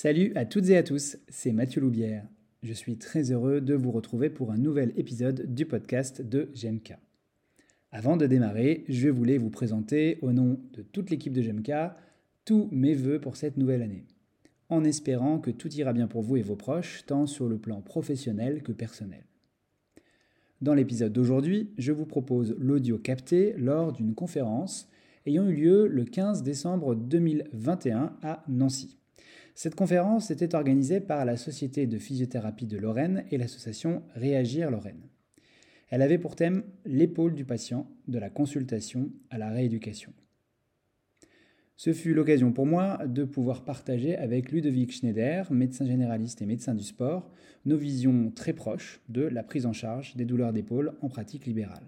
Salut à toutes et à tous, c'est Mathieu Loubière. Je suis très heureux de vous retrouver pour un nouvel épisode du podcast de GMK. Avant de démarrer, je voulais vous présenter, au nom de toute l'équipe de GMK, tous mes voeux pour cette nouvelle année, en espérant que tout ira bien pour vous et vos proches, tant sur le plan professionnel que personnel. Dans l'épisode d'aujourd'hui, je vous propose l'audio capté lors d'une conférence ayant eu lieu le 15 décembre 2021 à Nancy. Cette conférence était organisée par la Société de physiothérapie de Lorraine et l'association Réagir Lorraine. Elle avait pour thème l'épaule du patient, de la consultation à la rééducation. Ce fut l'occasion pour moi de pouvoir partager avec Ludovic Schneider, médecin généraliste et médecin du sport, nos visions très proches de la prise en charge des douleurs d'épaule en pratique libérale.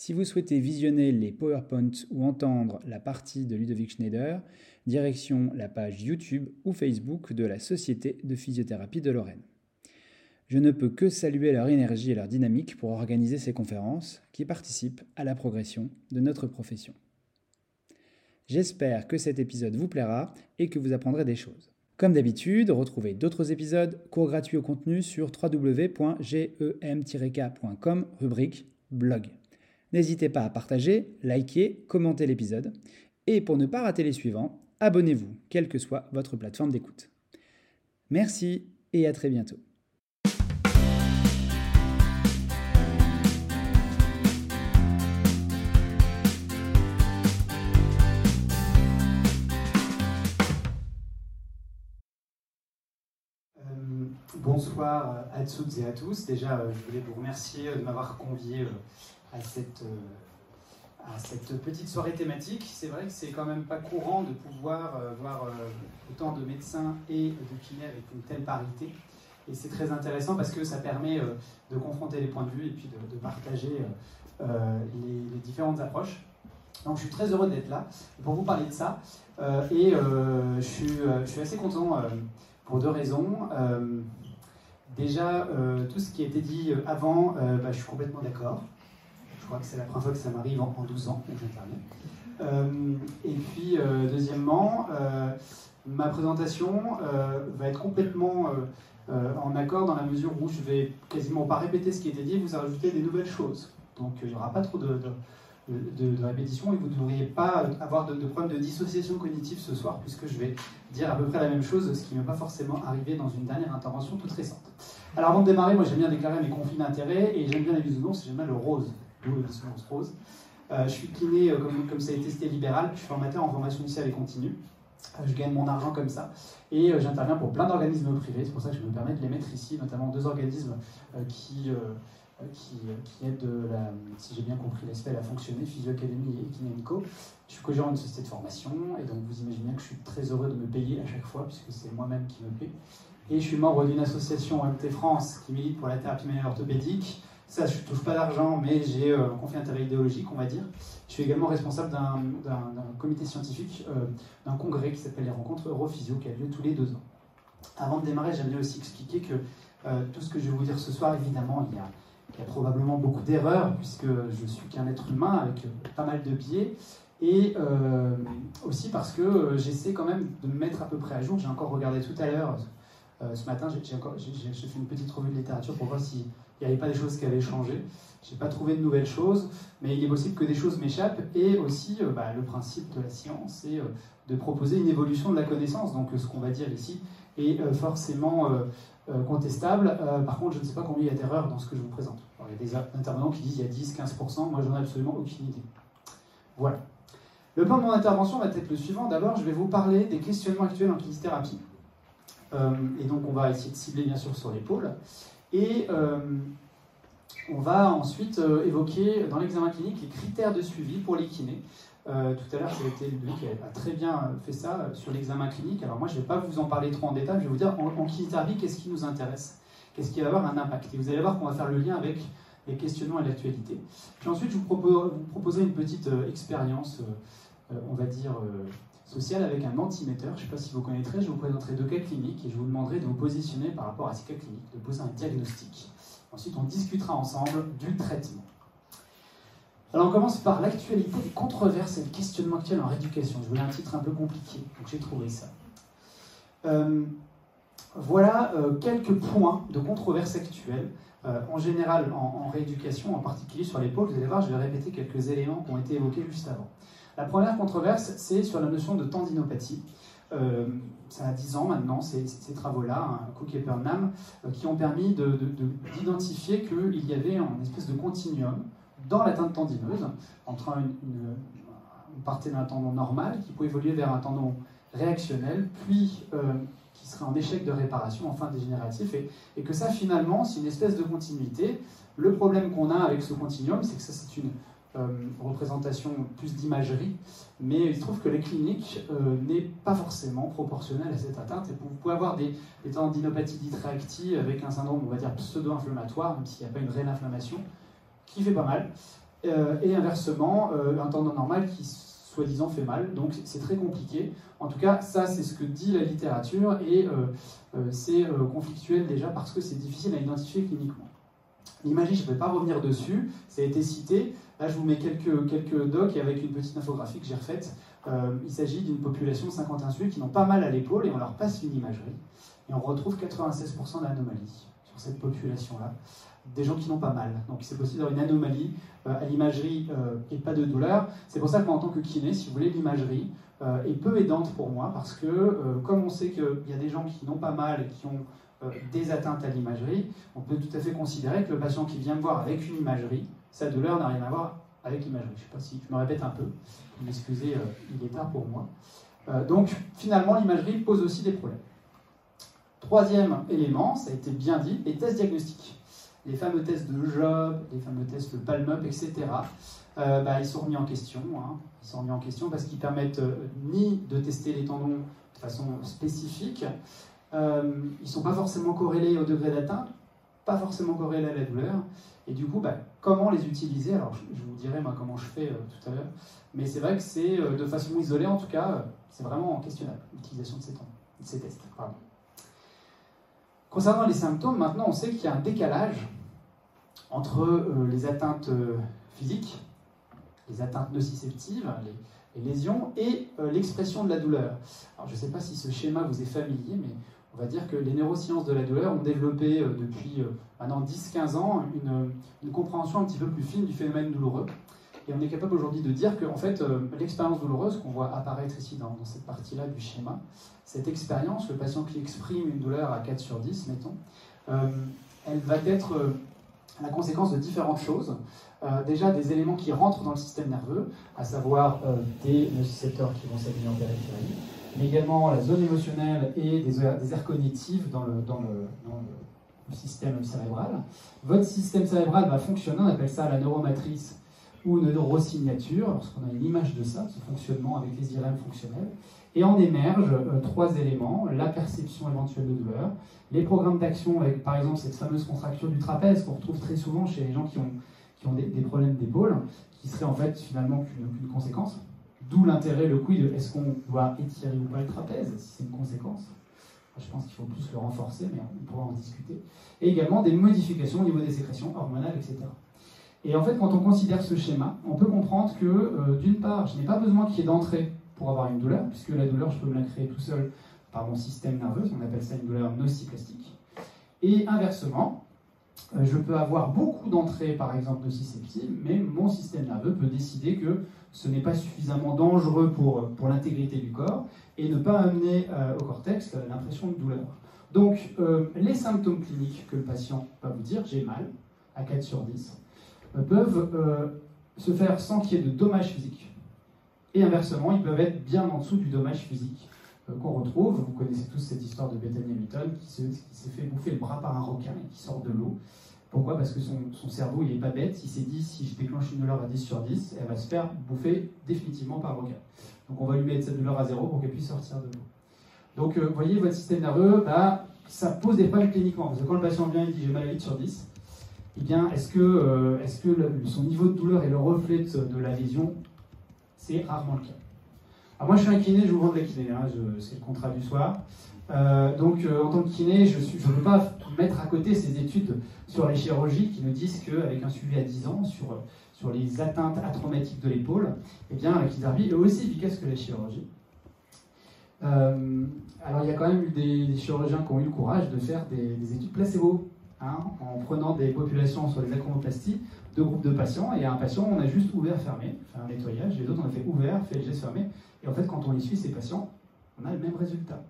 Si vous souhaitez visionner les PowerPoints ou entendre la partie de Ludovic Schneider, direction la page YouTube ou Facebook de la Société de physiothérapie de Lorraine. Je ne peux que saluer leur énergie et leur dynamique pour organiser ces conférences qui participent à la progression de notre profession. J'espère que cet épisode vous plaira et que vous apprendrez des choses. Comme d'habitude, retrouvez d'autres épisodes, cours gratuits au contenu sur www.gem-k.com, rubrique blog. N'hésitez pas à partager, liker, commenter l'épisode. Et pour ne pas rater les suivants, abonnez-vous, quelle que soit votre plateforme d'écoute. Merci et à très bientôt. Euh, bonsoir à toutes et à tous. Déjà, euh, je voulais vous remercier de m'avoir convié euh, à cette, euh, à cette petite soirée thématique. C'est vrai que c'est quand même pas courant de pouvoir euh, voir euh, autant de médecins et de kinés avec une telle parité. Et c'est très intéressant parce que ça permet de confronter les points de vue et puis de, partager les, différentes approches. Donc je suis très heureux d'être là pour vous parler de ça. et je suis, je, suis, assez content pour deux raisons. déjà, tout ce qui a été dit avant, bah, je suis complètement d'accord. Je crois que c'est la première fois que ça m'arrive en, 12 ans j'interviens. Euh, et puis, euh, deuxièmement, euh, ma présentation va être complètement en accord dans la mesure où je vais quasiment pas répéter ce qui a été dit, vous ajouter des nouvelles choses. Donc, il n'y aura pas trop de, de, de, répétition et vous ne devriez pas avoir de, problème de dissociation cognitive ce soir, puisque je vais dire à peu près la même chose, ce qui ne m'est pas forcément arrivé dans une dernière intervention toute récente. Alors, avant de démarrer, moi j'aime bien déclarer mes conflits d'intérêts et j'aime bien les bisounours, j'aime bien le rose rose. Euh, je suis kiné, euh, comme, ça a été cité, libéral. Je suis formateur en formation initiale et continue. Euh, je gagne mon argent comme ça. Et j'interviens pour plein d'organismes privés. C'est pour ça que je me permets de les mettre ici, notamment deux organismes qui, qui, qui, aident, la, si j'ai bien compris l'aspect, à fonctionner, Physio Academy et Kinenico. Je suis co-gérant d'une société de formation. Et donc vous imaginez que je suis très heureux de me payer à chaque fois, puisque c'est moi-même qui me paie. Et je suis membre d'une association MT France qui milite pour la thérapie manuelle orthopédique. Ça, je ne touche pas d'argent, mais j'ai euh, un conflit d'intérêt idéologique, on va dire. Je suis également responsable d'un comité scientifique, euh, d'un congrès qui s'appelle les rencontres Europhysio, qui a lieu tous les deux ans. Avant de démarrer, j'aimerais aussi expliquer que euh, tout ce que je vais vous dire ce soir, évidemment, il y a, il y a probablement beaucoup d'erreurs, puisque je suis qu'un être humain avec pas mal de biais. Et aussi parce que j'essaie quand même de me mettre à peu près à jour. J'ai encore regardé tout à l'heure, ce matin, j'ai fait une petite revue de littérature pour voir si il n'y avait pas des choses qui avaient changé. Je n'ai pas trouvé de nouvelles choses, mais il est possible que des choses m'échappent. Et aussi, euh, bah, le principe de la science, c'est euh, de proposer une évolution de la connaissance. Donc, ce qu'on va dire ici est euh, forcément contestable. par contre, je ne sais pas combien il y a d'erreurs dans ce que je vous présente. il y a des intervenants qui disent qu'il y a 10-15%. Moi, j'en ai absolument aucune idée. Voilà. Le plan de mon intervention va être le suivant. D'abord, je vais vous parler des questionnements actuels en kinésithérapie. Et donc, on va essayer de cibler, bien sûr, sur l'épaule. Et euh, on va ensuite euh, évoquer dans l'examen clinique les critères de suivi pour les kinés. Euh, tout à l'heure, c'était Ludovic qui a très bien fait ça sur l'examen clinique. Alors moi, je ne vais pas vous en parler trop en détail, je vais vous dire en, en kinésithérapie, qu'est-ce qui nous intéresse? Qu'est-ce qui va avoir un impact? Et vous allez voir qu'on va faire le lien avec les questionnements et l'actualité. Puis ensuite, je vous, propose, vous proposer une petite expérience, on va dire, social avec un antimetteur. Je ne sais pas si vous connaîtrez, je vous présenterai deux cas cliniques et je vous demanderai de vous positionner par rapport à ces cas cliniques, de poser un diagnostic. Ensuite, on discutera ensemble du traitement. Alors, on commence par l'actualité des controverses et des questionnements actuels en rééducation. Je voulais un titre un peu compliqué, donc j'ai trouvé ça. voilà quelques points de controverse actuelle en général en, rééducation, en particulier sur l'épaule. Vous allez voir, je vais répéter quelques éléments qui ont été évoqués juste avant. La première controverse, c'est sur la notion de tendinopathie. Euh, ça a 10 ans maintenant, ces, travaux-là, hein, Cook et Burnham, euh, qui ont permis d'identifier qu'il y avait une espèce de continuum dans l'atteinte tendineuse entre une, partie d'un tendon normal qui peut évoluer vers un tendon réactionnel, puis euh, qui serait en échec de réparation, enfin dégénératif, et, que ça finalement, c'est une espèce de continuité. Le problème qu'on a avec ce continuum, c'est que ça c'est une représentation plus d'imagerie, mais il se trouve que les cliniques euh, n'est pas forcément proportionnelle à cette atteinte. Et vous pouvez avoir des, des tendinopathies dites réactives avec un syndrome, on va dire, pseudo-inflammatoire, même s'il n'y a pas une réelle inflammation, qui fait pas mal. Euh, et inversement, un tendon normal qui soi-disant fait mal. Donc c'est très compliqué. En tout cas, ça c'est ce que dit la littérature et c'est conflictuel déjà parce que c'est difficile à identifier cliniquement. L'imagerie, je ne vais pas revenir dessus, ça a été cité. Là, je vous mets quelques, quelques docs avec une petite infographie que j'ai refaite. Euh, il s'agit d'une population de 51 sujets qui n'ont pas mal à l'épaule et on leur passe une imagerie. Et on retrouve 96% d'anomalies sur cette population-là. Des gens qui n'ont pas mal. Donc c'est possible d'avoir une anomalie euh, à l'imagerie euh, et pas de douleur. C'est pour ça que moi, en tant que kiné, si vous voulez, l'imagerie est peu aidante pour moi parce que comme on sait qu'il y a des gens qui n'ont pas mal et qui ont des atteintes à l'imagerie, on peut tout à fait considérer que le patient qui vient me voir avec une imagerie, sa douleur n'a rien à voir avec l'imagerie. Je ne sais pas si je me répète un peu, vous m'excusez, euh, il est tard pour moi. Euh, donc finalement, l'imagerie pose aussi des problèmes. Troisième élément, ça a été bien dit, les tests diagnostiques. Les fameux tests de Job, les fameux tests de Palm-Up, etc. Euh, bah, ils sont remis en question. Hein. Ils sont remis en question parce qu'ils permettent ni de tester les tendons de façon spécifique, ils ne sont pas forcément corrélés au degré d'atteinte, pas forcément corrélés à la douleur, et du coup, bah, comment les utiliser? Alors, je, vous dirai moi comment je fais euh, tout à l'heure. Mais c'est vrai que c'est euh, de façon isolée, en tout cas, euh, c'est vraiment questionnable l'utilisation de ces, tests. Concernant les symptômes, maintenant, on sait qu'il y a un décalage entre les atteintes physiques, les atteintes nociceptives, les, les lésions, et l'expression de la douleur. Alors, je ne sais pas si ce schéma vous est familier, mais on va dire que les neurosciences de la douleur ont développé euh, depuis euh, maintenant 10-15 ans une, compréhension un petit peu plus fine du phénomène douloureux. Et on est capable aujourd'hui de dire que fait, euh, l'expérience douloureuse qu'on voit apparaître ici dans, cette partie-là du schéma, cette expérience, le patient qui exprime une douleur à 4 sur 10, mettons, elle va être la conséquence de différentes choses. déjà des éléments qui rentrent dans le système nerveux, à savoir des nocicepteurs qui vont s'aligner en périphérie, mais également la zone émotionnelle et des, aires cognitives dans le, système cérébral. Votre système cérébral va fonctionner, on appelle ça la neuromatrice ou une neurosignature, lorsqu'on a une image de ça, ce fonctionnement avec les IRM fonctionnels. Et en émergent euh, trois éléments, la perception éventuelle de douleur, les programmes d'action avec par exemple cette fameuse contracture du trapèze qu'on retrouve très souvent chez les gens qui ont, qui ont des, problèmes d'épaule, qui serait en fait finalement qu'une conséquence. D'où l'intérêt, le quid, est-ce qu'on doit étirer ou pas le trapèze, si c'est une conséquence. Je pense qu'il faut plus le renforcer, mais on pourra en discuter. Et également des modifications au niveau des sécrétions hormonales, etc. Et en fait, quand on considère ce schéma, on peut comprendre que, euh, d'une part, je n'ai pas besoin qu'il y ait d'entrée pour avoir une douleur, puisque la douleur, je peux me la créer tout seul par mon système nerveux, on appelle ça une douleur nociplastique. Et inversement, euh, je peux avoir beaucoup d'entrées, par exemple, nociceptives, mais mon système nerveux peut décider que ce n'est pas suffisamment dangereux pour, pour l'intégrité du corps et ne pas amener euh, au cortex l'impression de douleur. Donc, euh, les symptômes cliniques que le patient va vous dire, j'ai mal, à 4 sur 10, euh, peuvent se faire sans qu'il y ait de dommages physiques. Et inversement, ils peuvent être bien en dessous du dommage physique qu'on retrouve. Vous connaissez tous cette histoire de Bethany Hamilton qui s'est fait bouffer le bras par un requin et qui sort de l'eau. Pourquoi? Parce que son, cerveau, il n'est pas bête. Il s'est dit, si je déclenche une douleur à 10 sur 10, elle va se faire bouffer définitivement par requin. Donc on va lui mettre cette douleur à zéro pour qu'elle puisse sortir de l'eau. Donc euh, vous voyez, votre système nerveux, bah, ça pose des problèmes cliniquement. Parce que quand le patient vient et dit j'ai mal à 8 sur 10, eh bien, est-ce que, euh, que son niveau de douleur est le reflet de, la lésion C'est rarement le cas. Alors moi, je suis un kiné, je vous vends de la kiné, hein, c'est le contrat du soir. Euh, donc, en tant que kiné, je ne je peux pas mettre à côté ces études sur les chirurgies qui nous disent qu'avec un suivi à 10 ans sur, sur les atteintes atraumatiques de l'épaule, eh bien, est aussi efficace que la chirurgie. Euh, alors il y a quand même eu des, chirurgiens qui ont eu le courage de faire des, études placebo, hein, en prenant des populations sur les acromoplasties, deux groupes de patients, et un patient, on a juste ouvert, fermé, fait un nettoyage, les autres, on a fait ouvert, fait geste fermé, et en fait, quand on les suit, ces patients, on a le même résultat.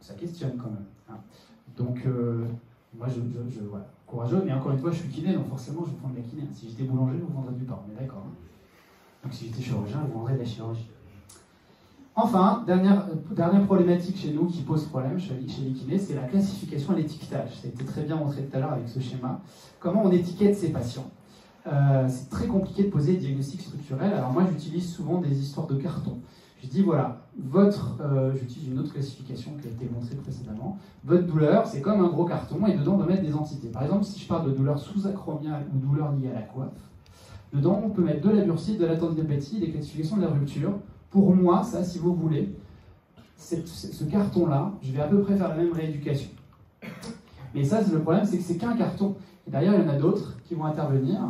Ça questionne quand même. Hein. Donc, euh, moi, je, je, courageux, mais encore une fois, je suis kiné, donc forcément, je vais prendre la kiné. Si j'étais boulanger, je vous vendrais du pain, est d'accord. Hein. donc, si j'étais chirurgien, je vous vendrais de la chirurgie. Enfin, dernière, dernière problématique chez nous qui pose problème chez, les kinés, c'est la classification et l'étiquetage. Ça a été très bien montré tout à l'heure avec ce schéma. Comment on étiquette ces patients? Euh, C'est très compliqué de poser des diagnostics structurels. Alors moi, j'utilise souvent des histoires de carton. Je dis voilà, votre, euh, j'utilise une autre classification qui a été montrée précédemment. Votre douleur, c'est comme un gros carton et dedans on doit mettre des entités. Par exemple, si je parle de douleur sous-acromiale ou douleur liée à la coiffe, dedans on peut mettre de la bursite, de la tendinopathie, des classifications de la rupture. Pour moi, ça, si vous voulez, ce carton-là, je vais à peu près faire la même rééducation. Mais ça, le problème, c'est que c'est qu'un carton. Et derrière, il y en a d'autres qui vont intervenir.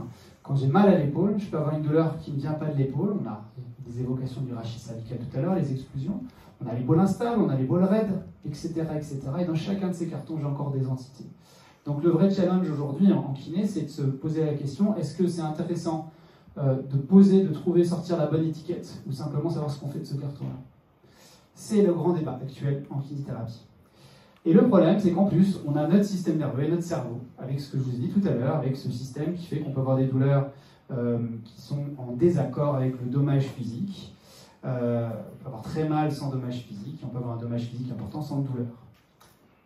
Quand j'ai mal à l'épaule, je peux avoir une douleur qui ne vient pas de l'épaule. On a des évocations du rachis cervical tout à l'heure, les exclusions. On a l'épaule instable, on a l'épaule raide, etc., etc. Et dans chacun de ces cartons, j'ai encore des entités. Donc le vrai challenge aujourd'hui en kiné, c'est de se poser la question est-ce que c'est intéressant euh, de poser, de trouver, sortir la bonne étiquette, ou simplement savoir ce qu'on fait de ce carton-là? C'est le grand débat actuel en kinésithérapie. Et le problème, c'est qu'en plus, on a notre système nerveux et notre cerveau, avec ce que je vous ai dit tout à l'heure, avec ce système qui fait qu'on peut avoir des douleurs qui sont en désaccord avec le dommage physique. Euh, on peut avoir très mal sans dommage physique, on peut avoir un dommage physique important sans douleur.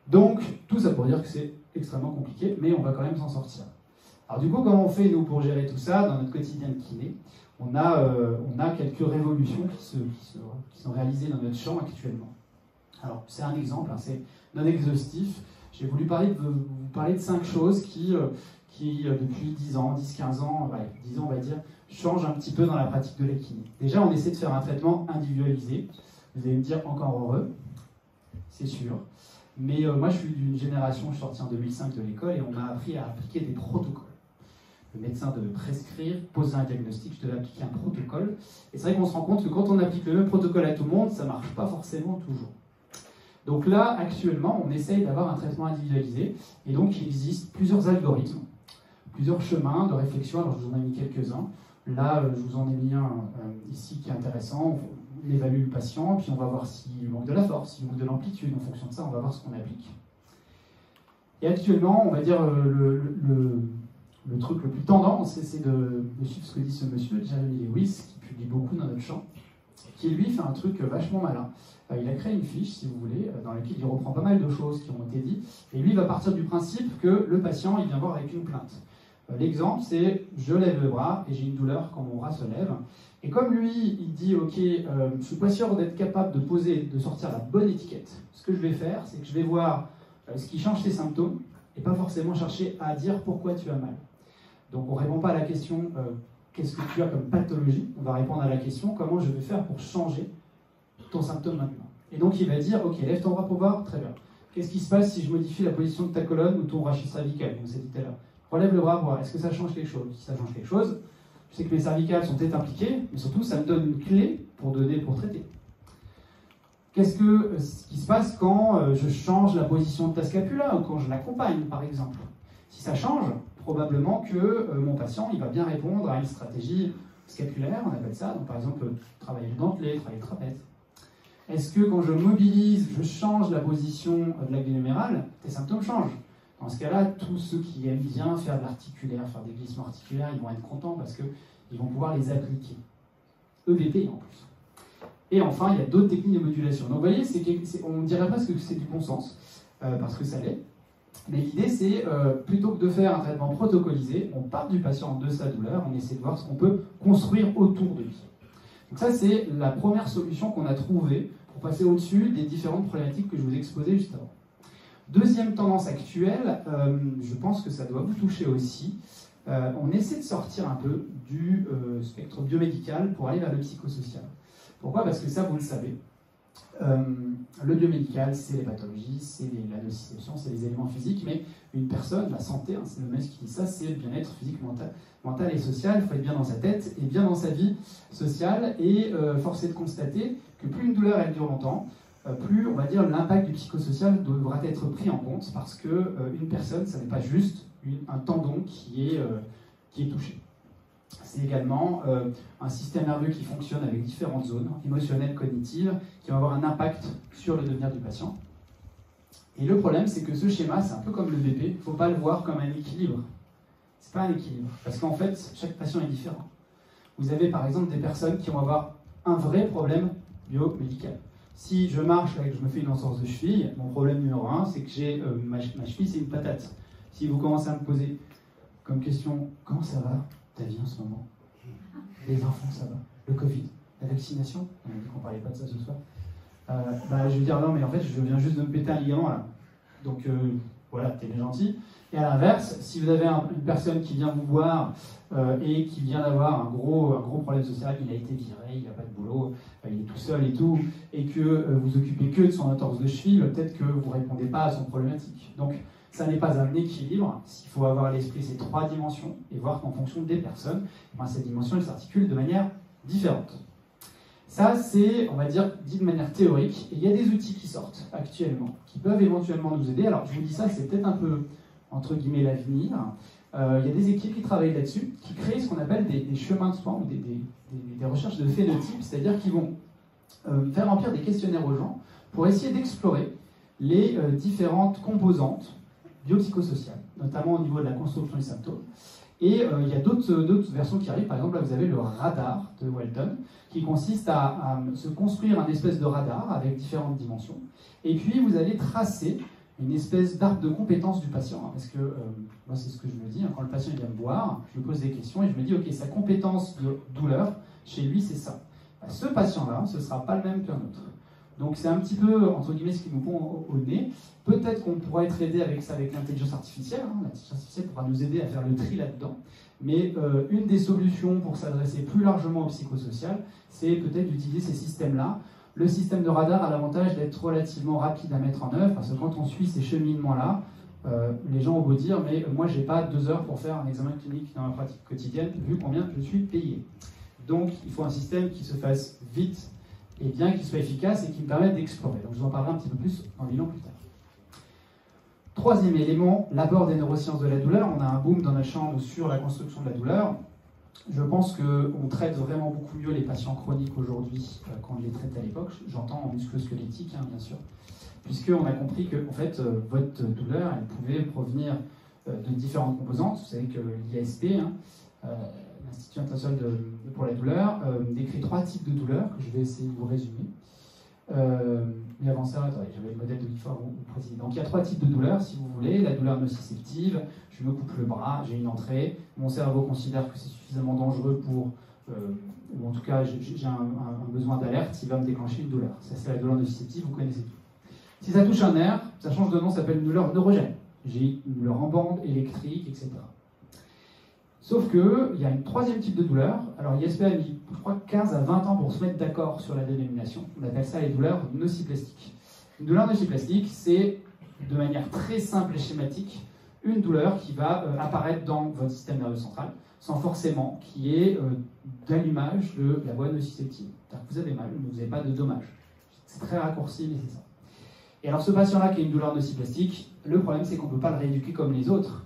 Donc, tout ça pour dire que c'est extrêmement compliqué, mais on va quand même s'en sortir. Alors du coup, comment on fait, nous, pour gérer tout ça dans notre quotidien de kiné? On a, euh, on a quelques révolutions qui, qui, sont réalisées dans notre champ actuellement. Alors, c'est un exemple, hein, c'est non exhaustif. J'ai voulu parler de, vous parler de cinq choses qui, euh, qui euh, depuis 10 ans, 10-15 ans, 10 ans on va dire, changent un petit peu dans la pratique de la kiné. Déjà, on essaie de faire un traitement individualisé. Vous allez me dire encore heureux, c'est sûr. Mais moi, je suis d'une génération, je suis sorti en 2005 de l'école et on m'a appris à appliquer des protocoles le médecin devait prescrire, poser un diagnostic, je devais appliquer un protocole. Et c'est vrai qu'on se rend compte que quand on applique le même protocole à tout le monde, ça ne marche pas forcément toujours. Donc là, actuellement, on essaye d'avoir un traitement individualisé. Et donc, il existe plusieurs algorithmes, plusieurs chemins de réflexion. Alors, je vous en ai mis quelques-uns. Là, euh, je vous en ai mis un euh, ici qui est intéressant. On évalue le patient, puis on va voir s'il manque de la force, s'il manque de l'amplitude. En fonction de ça, on va voir ce qu'on applique. Et actuellement, on va dire euh, le truc le plus tendance, c'est de, suivre ce que dit ce monsieur, Jeremy Lewis, qui publie beaucoup dans notre champ, qui lui fait un truc vachement malin. Il a créé une fiche, si vous voulez, dans laquelle il reprend pas mal de choses qui ont été dites, et lui va partir du principe que le patient, il vient voir avec une plainte. Euh, l'exemple, c'est je lève le bras et j'ai une douleur quand mon bras se lève. Et comme lui, il dit, ok, je ne suis pas sûr d'être capable de poser, de sortir la bonne étiquette, ce que je vais faire, c'est que je vais voir ce qui change tes symptômes, et pas forcément chercher à dire pourquoi tu as mal. Donc on ne répond pas à la question euh, qu'est-ce que tu as comme pathologie, on va répondre à la question comment je vais faire pour changer ton symptôme maintenant? Et donc il va dire ok, lève ton bras pour voir, très bien. Qu'est-ce qui se passe si je modifie la position de ta colonne ou ton rachis cervical, comme c'est dit tout à l'heure Relève le bras voir, est-ce que ça change quelque chose? Si ça change quelque chose, je sais que mes cervicales sont peut-être impliquées, mais surtout ça me donne une clé pour donner, pour traiter. Qu'est-ce que, euh, ce qui se passe quand euh, je change la position de ta scapula ou quand je l'accompagne, par exemple? Si ça change, probablement que euh, mon patient il va bien répondre à une stratégie scapulaire, on appelle ça, donc par exemple travailler le dentelé, travailler le trapèze. Est-ce que quand je mobilise, je change la position de la glumérale, tes symptômes changent? Dans ce cas-là, tous ceux qui aiment bien faire de l'articulaire, faire des glissements articulaires, ils vont être contents parce qu'ils vont pouvoir les appliquer. EVP en plus. Et enfin, il y a d'autres techniques de modulation. Donc vous voyez, on dirait presque que c'est du bon sens, euh, parce que ça l'est. Mais l'idée, c'est euh, plutôt que de faire un traitement protocolisé, on part du patient de sa douleur, on essaie de voir ce qu'on peut construire autour de lui. Donc ça, c'est la première solution qu'on a trouvée pour passer au-dessus des différentes problématiques que je vous ai exposées juste avant. Deuxième tendance actuelle, euh, je pense que ça doit vous toucher aussi, euh, on essaie de sortir un peu du spectre biomédical pour aller vers le psychosocial. Pourquoi? Parce que ça, vous le savez, le biomédical, c'est les pathologies, c'est la nociception, c'est les éléments physiques, mais une personne, la santé, hein, c'est le mec qui dit ça, c'est le bien-être physique, mental, mental et social. Il faut être bien dans sa tête et bien dans sa vie sociale. Et force est de constater que plus une douleur elle dure longtemps, plus on va dire l'impact du psychosocial devra être pris en compte parce que une personne, ça n'est pas juste un tendon qui est, qui est touché c'est également euh, un système nerveux qui fonctionne avec différentes zones émotionnelles, cognitives, qui vont avoir un impact sur le devenir du patient. Et le problème, c'est que ce schéma, c'est un peu comme le BP, il ne faut pas le voir comme un équilibre. Ce n'est pas un équilibre, parce qu'en fait, chaque patient est différent. Vous avez par exemple des personnes qui vont avoir un vrai problème biomédical. Si je marche et que je me fais une entorse de cheville, mon problème numéro un, c'est que j'ai euh, ma, cheville, c'est une patate. Si vous commencez à me poser comme question, comment ça va ta vie en ce moment? Les enfants, ça va Le Covid La vaccination? On a dit qu'on parlait pas de ça ce soir. Euh, bah, je vais dire non, mais en fait, je viens juste de me péter un ligament là. Donc euh, voilà, t'es gentil. Et à l'inverse, si vous avez une personne qui vient vous voir euh, et qui vient d'avoir un gros, un gros problème social, il a été viré, il n'a pas de boulot, il est tout seul et tout, et que vous occupez que de son entorse de cheville, peut-être que vous ne répondez pas à son problématique. Donc ça n'est pas un équilibre. Il faut avoir à l'esprit ces trois dimensions et voir qu'en fonction des personnes, ben, ces dimensions s'articulent de manière différente. Ça, c'est, on va dire, dit de manière théorique. Et il y a des outils qui sortent actuellement, qui peuvent éventuellement nous aider. Alors, je vous dis ça, c'est peut-être un peu, entre guillemets, l'avenir. Euh, il y a des équipes qui travaillent là-dessus, qui créent ce qu'on appelle des, chemins de soins ou des, recherches de phénotypes, c'est-à-dire qu'ils vont euh, faire remplir des questionnaires aux gens pour essayer d'explorer les euh, différentes composantes biopsychosocial, notamment au niveau de la construction des symptômes. Et il y a d'autres versions qui arrivent. Par exemple, là, vous avez le radar de Walton, qui consiste à, se construire un espèce de radar avec différentes dimensions. Et puis, vous allez tracer une espèce d'arbre de compétences du patient. Hein, parce que euh, moi, c'est ce que je me dis. Hein, quand le patient vient me voir, je lui pose des questions et je me dis, OK, sa compétence de douleur, chez lui, c'est ça. Bah, ce patient-là, ce ne sera pas le même qu'un autre. Donc c'est un petit peu, entre guillemets, ce qui nous pond au, nez. Peut-être qu'on pourra être aidé avec ça, avec l'intelligence artificielle. Hein. L'intelligence artificielle pourra nous aider à faire le tri là-dedans. Mais euh, une des solutions pour s'adresser plus largement au psychosocial, c'est peut-être d'utiliser ces systèmes-là. Le système de radar a l'avantage d'être relativement rapide à mettre en œuvre, parce que quand on suit ces cheminements-là, euh, les gens ont beau dire, mais moi, j'ai pas deux heures pour faire un examen clinique dans ma pratique quotidienne, vu combien je suis payé. Donc, il faut un système qui se fasse vite et bien qu'il soit efficace et qui me permette d'explorer. Donc je vous en parlerai un petit peu plus en bilan plus tard. Troisième élément, l'apport des neurosciences de la douleur. On a un boom dans la chambre sur la construction de la douleur. Je pense qu'on traite vraiment beaucoup mieux les patients chroniques aujourd'hui euh, qu'on les traite à l'époque. J'entends en musculo-squelettique, hein, bien sûr, puisqu'on a compris que en fait, euh, votre douleur, elle pouvait provenir euh, de différentes composantes. Vous savez que l'ISP, hein, l'Institut international pour la douleur, décrit trois types de douleurs que je vais essayer de vous résumer. Euh, mais avant ça, j'avais le modèle de ou précis. Donc il y a trois types de douleurs, si vous voulez. La douleur nociceptive, je me coupe le bras, j'ai une entrée, mon cerveau considère que c'est suffisamment dangereux pour, euh, ou en tout cas j'ai un, besoin d'alerte, il va me déclencher une douleur. Ça c'est la douleur nociceptive, vous connaissez tout. Si ça touche un nerf, ça change de nom, ça s'appelle une douleur neurogène. J'ai une douleur en bande, électrique, etc. Sauf qu'il y a un troisième type de douleur. Alors mis, je crois, 15 à 20 ans pour se mettre d'accord sur la dénomination. On appelle ça les douleurs nociplastiques. Une douleur nociplastique, c'est de manière très simple et schématique une douleur qui va euh, apparaître dans votre système nerveux central sans forcément qu'il y ait euh, d'allumage de la voie nociceptive. Vous avez mal, mais vous n'avez pas de dommage. C'est très raccourci, mais c'est ça. Et alors ce patient-là qui a une douleur nociplastique, le problème c'est qu'on ne peut pas le rééduquer comme les autres.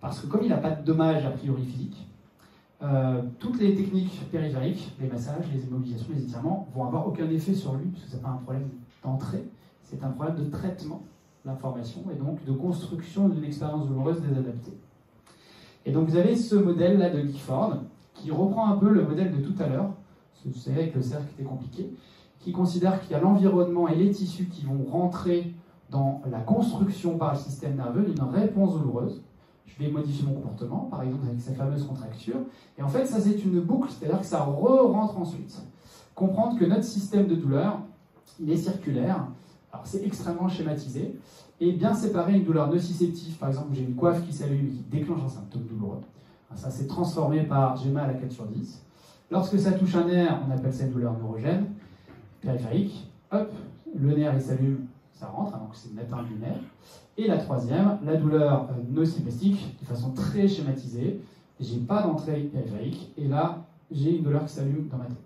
Parce que comme il n'a pas de dommages a priori physique, euh, toutes les techniques périphériques, les massages, les immobilisations, les étirements, vont avoir aucun effet sur lui, parce que ce n'est pas un problème d'entrée, c'est un problème de traitement de l'information et donc de construction d'une expérience douloureuse désadaptée. Et donc vous avez ce modèle-là de Gifford, qui reprend un peu le modèle de tout à l'heure, vous savez avec le cercle était compliqué, qui considère qu'il y a l'environnement et les tissus qui vont rentrer dans la construction par le système nerveux d'une réponse douloureuse, je vais modifier mon comportement, par exemple avec sa fameuse contracture. Et en fait, ça c'est une boucle, c'est-à-dire que ça re-rentre ensuite. Comprendre que notre système de douleur, il est circulaire, alors c'est extrêmement schématisé, et bien séparer une douleur nociceptive, par exemple j'ai une coiffe qui s'allume et qui déclenche un symptôme douloureux. Ça s'est transformé par j'ai mal à 4 sur 10. Lorsque ça touche un nerf, on appelle ça une douleur neurogène, périphérique, hop, le nerf il s'allume, ça rentre, hein, donc c'est atteinte du nerf. Et la troisième, la douleur euh, nociplastique, de façon très schématisée. J'ai pas d'entrée périphérique, et là, j'ai une douleur qui s'allume dans ma tête.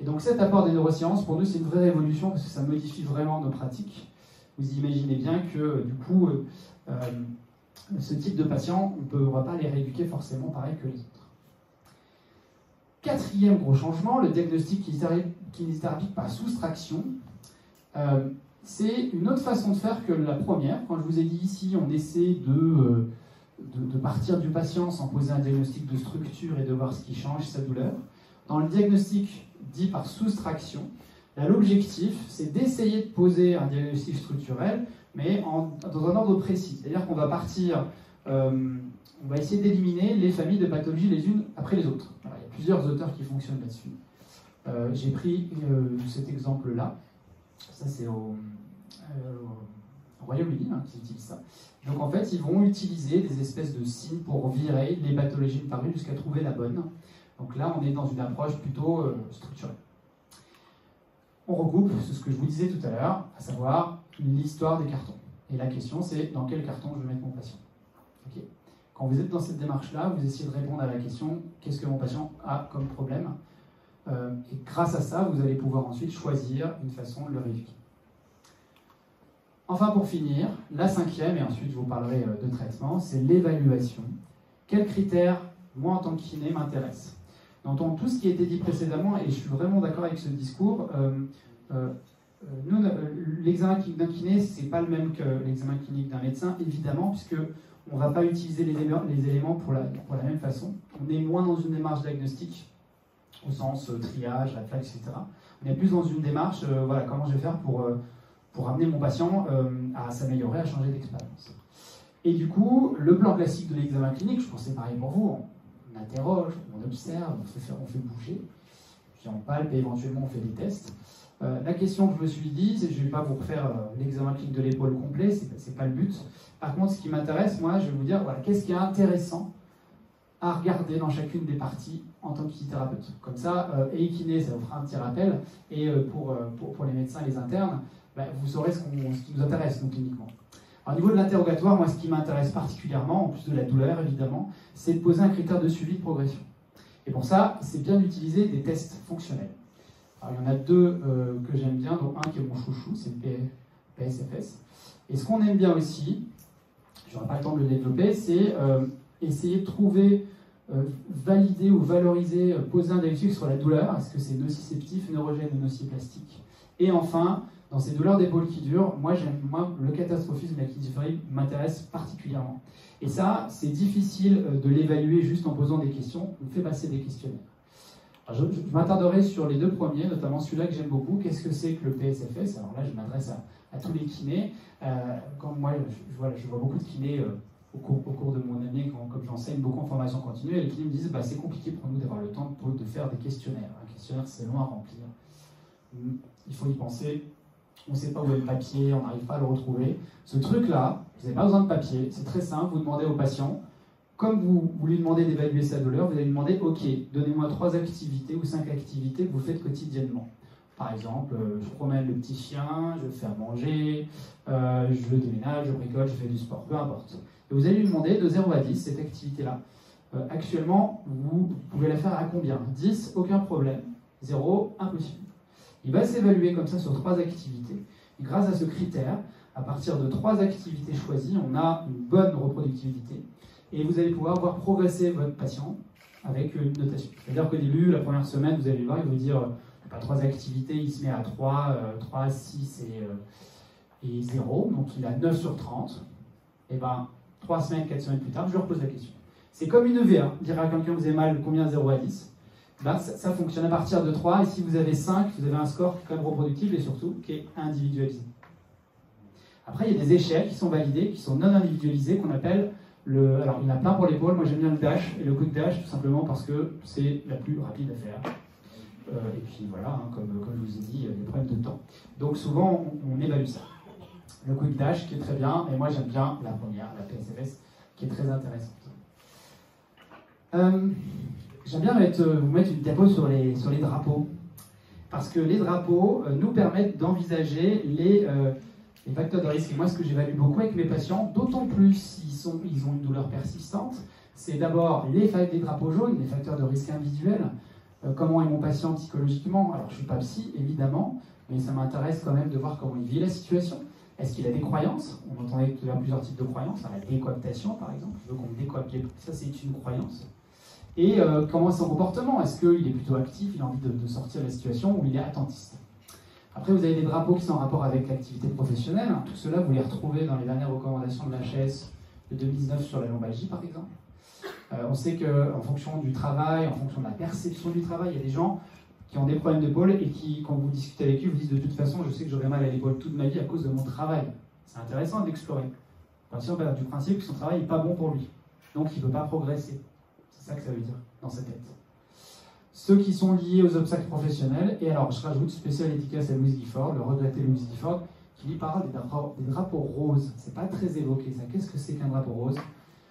Et donc cet apport des neurosciences, pour nous, c'est une vraie révolution parce que ça modifie vraiment nos pratiques. Vous imaginez bien que, du coup, euh, euh, ce type de patients, on ne va pas les rééduquer forcément pareil que les autres. Quatrième gros changement, le diagnostic kinésithérapie par soustraction. Euh, c'est une autre façon de faire que la première. Quand je vous ai dit ici, on essaie de, de, partir du patient sans poser un diagnostic de structure et de voir ce qui change sa douleur. Dans le diagnostic dit par soustraction, l'objectif, c'est d'essayer de poser un diagnostic structurel mais dans un ordre précis. C'est-à-dire qu'on va partir, euh, on va essayer d'éliminer les familles de pathologies les unes après les autres. il y a plusieurs auteurs qui fonctionnent là-dessus. Euh, j'ai pris euh, cet exemple-là. Ça, c'est au, Royaume-Uni hein, qui utilise ça. Donc en fait, ils vont utiliser des espèces de signes pour virer les pathologies par une jusqu'à trouver la bonne. Donc là, on est dans une approche plutôt structurée. On regroupe ce que je vous disais tout à l'heure, à savoir l'histoire des cartons. Et la question, c'est dans quel carton je vais mettre mon patient. Quand vous êtes dans cette démarche-là, vous essayez de répondre à la question qu'est-ce que mon patient a comme problème? Euh, Et grâce à ça, vous allez pouvoir ensuite choisir une façon de le rééduquer. Enfin, pour finir, la cinquième, et ensuite je vous parlerai euh, de traitement, c'est l'évaluation. Quels critères, moi en tant que kiné, m'intéressent? Dans tout ce qui a été dit précédemment, et je suis vraiment d'accord avec ce discours, euh, euh, l'examen clinique d'un kiné, ce n'est pas le même que l'examen clinique d'un médecin, évidemment, puisque on ne va pas utiliser les, éléments pour la, même façon. On est moins dans une démarche diagnostique, au sens triage, flag, etc. On est plus dans une démarche, voilà, comment je vais faire pour, pour amener mon patient à s'améliorer, à changer d'expérience. Et du coup, le plan classique de l'examen clinique, je pense que c'est pareil pour vous, on, interroge, on observe, on fait, bouger, puis on palpe et éventuellement on fait des tests. Euh, la question que je me suis dit, c'est je ne vais pas vous refaire euh, l'examen clinique de l'épaule complet, ce n'est pas le but. Par contre, ce qui m'intéresse, moi, je vais vous dire, voilà, qu'est-ce qui est intéressant à regarder dans chacune des parties en tant qu'ithérapeute. Comme ça, euh, et kiné, ça vous fera un petit rappel, et pour, pour, les médecins et les internes, bah, vous saurez ce, qui nous intéresse, nous, cliniquement. au niveau de l'interrogatoire, moi, ce qui m'intéresse particulièrement, en plus de la douleur, évidemment, c'est de poser un critère de suivi de progression. Et pour ça, c'est bien d'utiliser des tests fonctionnels il y en a deux euh, que j'aime bien, dont un qui est mon chouchou, c'est le PSFS. Et ce qu'on aime bien aussi, je n'aurai pas le temps de le développer, c'est euh, essayer de trouver, euh, valider ou valoriser, poser un diagnostic sur la douleur, est-ce que c'est nociceptif, neurogène ou nociplastique? Et enfin, dans ces douleurs d'épaule qui durent, moi, le catastrophisme la kinésithérapie m'intéresse particulièrement. Et ça, c'est difficile de l'évaluer juste en posant des questions. On fait passer des questionnaires je, m'attarderai sur les deux premiers, notamment celui-là que j'aime beaucoup. Qu'est-ce que c'est que le PSFS Alors là, je m'adresse à, tous les kinés. Euh, moi, je, vois, beaucoup de kinés euh, au, cours, de mon année, comme j'enseigne beaucoup en formation continue, et les kinés me disent bah, c'est compliqué pour nous d'avoir le temps de, de, faire des questionnaires. Un questionnaire, c'est long à remplir. Il faut y penser. On ne sait pas où est le papier, on n'arrive pas à le retrouver. Ce truc-là, vous n'avez pas besoin de papier, c'est très simple. Vous demandez au patient comme vous, lui demandez d'évaluer sa douleur, vous allez lui demander, OK, donnez-moi trois activités ou cinq activités que vous faites quotidiennement. Par exemple, euh, je promène le petit chien, je fais à manger, euh, je déménage, je bricole, je fais du sport, peu importe. Et vous allez lui demander de 0 à 10 cette activité-là. Euh, actuellement, vous pouvez la faire à combien? 10, aucun problème. 0, impossible. Il va s'évaluer comme ça sur trois activités. Et grâce à ce critère, à partir de trois activités choisies, on a une bonne reproductivité et vous allez pouvoir voir progresser votre patient avec une notation. C'est-à-dire qu'au début, la première semaine, vous allez voir, il va vous dire euh, pas trois activités, il se met à 3, 3 6 et, et 0, donc il a 9 sur 30. Et bien, 3 semaines, 4 semaines plus tard, je lui repose la question. C'est comme une EVA, dire à quelqu'un vous avez mal combien? 0 à 10. Ben, ça, fonctionne à partir de 3, et si vous avez 5, vous avez un score qui est quand même reproductible et surtout qui est individualisé. Après, il y a des échelles qui sont validées, qui sont non individualisées, qu'on appelle alors, il y en a plein pour l'épaule. Moi, j'aime bien le dash et le quick dash, tout simplement parce que c'est la plus rapide à faire. Euh, et puis voilà, hein, comme, comme, je vous ai dit, il y a des problèmes de temps. Donc, souvent, on, évalue ça. Le quick dash qui est très bien, et moi, j'aime bien la première, la PSFS, qui est très intéressante. Euh, j'aime bien mettre, vous mettre une diapo sur les, sur les drapeaux. parce que les drapeaux euh, nous permettent d'envisager les, euh, les, facteurs de risque. Et moi, ce que j'évalue beaucoup avec mes patients, d'autant plus s'ils ils ont une douleur persistante, c'est d'abord les, les, drapeaux jaunes, les facteurs de risque individuels. Euh, comment est mon patient psychologiquement? Alors, je ne suis pas psy, évidemment, mais ça m'intéresse quand même de voir comment il vit la situation. Est-ce qu'il a des croyances? On entendait plusieurs types de croyances, la décoaptation par exemple, je veux qu'on ça c'est une croyance. Et euh, comment est son comportement? Est-ce qu'il est plutôt actif, il a envie de, sortir de la situation, ou il est attentiste Après, vous avez des drapeaux qui sont en rapport avec l'activité professionnelle. Tout cela, vous les retrouvez dans les dernières recommandations de l'HS de 2019 sur la lombalgie, par exemple. Euh, on sait qu'en fonction du travail, en fonction de la perception du travail, il y a des gens qui ont des problèmes d'épaule et qui, quand vous discutez avec eux, vous disent de toute façon, je sais que j'aurai mal à l'épaule toute ma vie à cause de mon travail. C'est intéressant d'explorer. Patient part du principe que son travail n'est pas bon pour lui. Donc il ne peut pas progresser. C'est ça que ça veut dire dans sa tête. Ceux qui sont liés aux obstacles professionnels, et alors je rajoute spécial étiquette à Louise Gifford, le regretté Louise Gifford, qui lui parle des drapeaux, des drapeaux roses. C'est pas très évoqué ça. Qu'est-ce que c'est qu'un drapeau rose?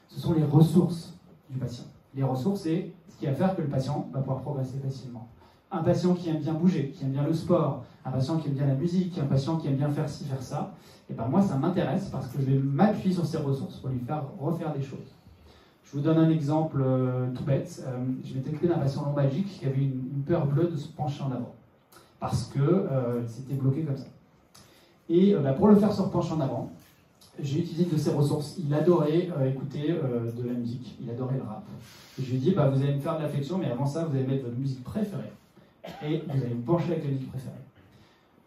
Ce sont les ressources du patient. Les ressources, c'est ce qui va faire que le patient va pouvoir progresser facilement. Un patient qui aime bien bouger, qui aime bien le sport, un patient qui aime bien la musique, un patient qui aime bien faire ci, faire ça, et ben moi ça m'intéresse parce que je vais m'appuyer sur ces ressources pour lui faire refaire des choses. Je vous donne un exemple euh, tout bête. Euh, je m'étais occupé d'un patient lombalgique qui avait une, peur bleue de se pencher en avant. Parce que euh, c'était bloqué comme ça. Et bah, pour le faire se pencher en avant, j'ai utilisé de ses ressources. Il adorait écouter de la musique, il adorait le rap. Et je lui ai dit, bah, vous allez me faire de la flexion, mais avant ça, vous allez mettre votre musique préférée. Et vous allez vous pencher avec la musique préférée.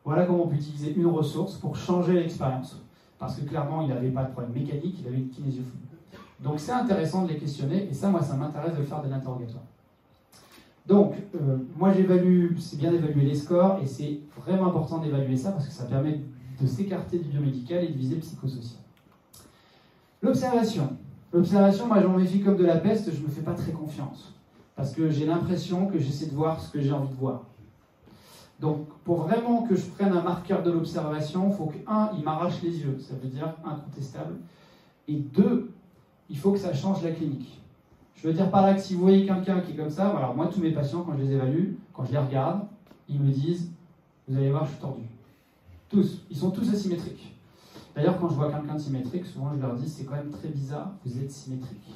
Voilà comment on peut utiliser une ressource pour changer l'expérience. Parce que clairement, il n'avait pas de problème mécanique, il avait une kinésiophilie. Donc c'est intéressant de les questionner, et ça, moi, ça m'intéresse de faire de l'interrogatoire. Donc, euh, moi, j'évalue, c'est bien d'évaluer les scores, et c'est vraiment important d'évaluer ça parce que ça permet de s'écarter du biomédical et de viser le psychosocial. L'observation. L'observation, moi, j'en méfie comme de la peste, je ne me fais pas très confiance. Parce que j'ai l'impression que j'essaie de voir ce que j'ai envie de voir. Donc, pour vraiment que je prenne un marqueur de l'observation, il faut que, un, il m'arrache les yeux, ça veut dire incontestable, et deux, il faut que ça change la clinique. Je veux dire par là que si vous voyez quelqu'un qui est comme ça, alors moi, tous mes patients, quand je les évalue, quand je les regarde, ils me disent Vous allez voir, je suis tordu. Tous. Ils sont tous asymétriques. D'ailleurs, quand je vois quelqu'un de symétrique, souvent je leur dis C'est quand même très bizarre, vous êtes symétrique.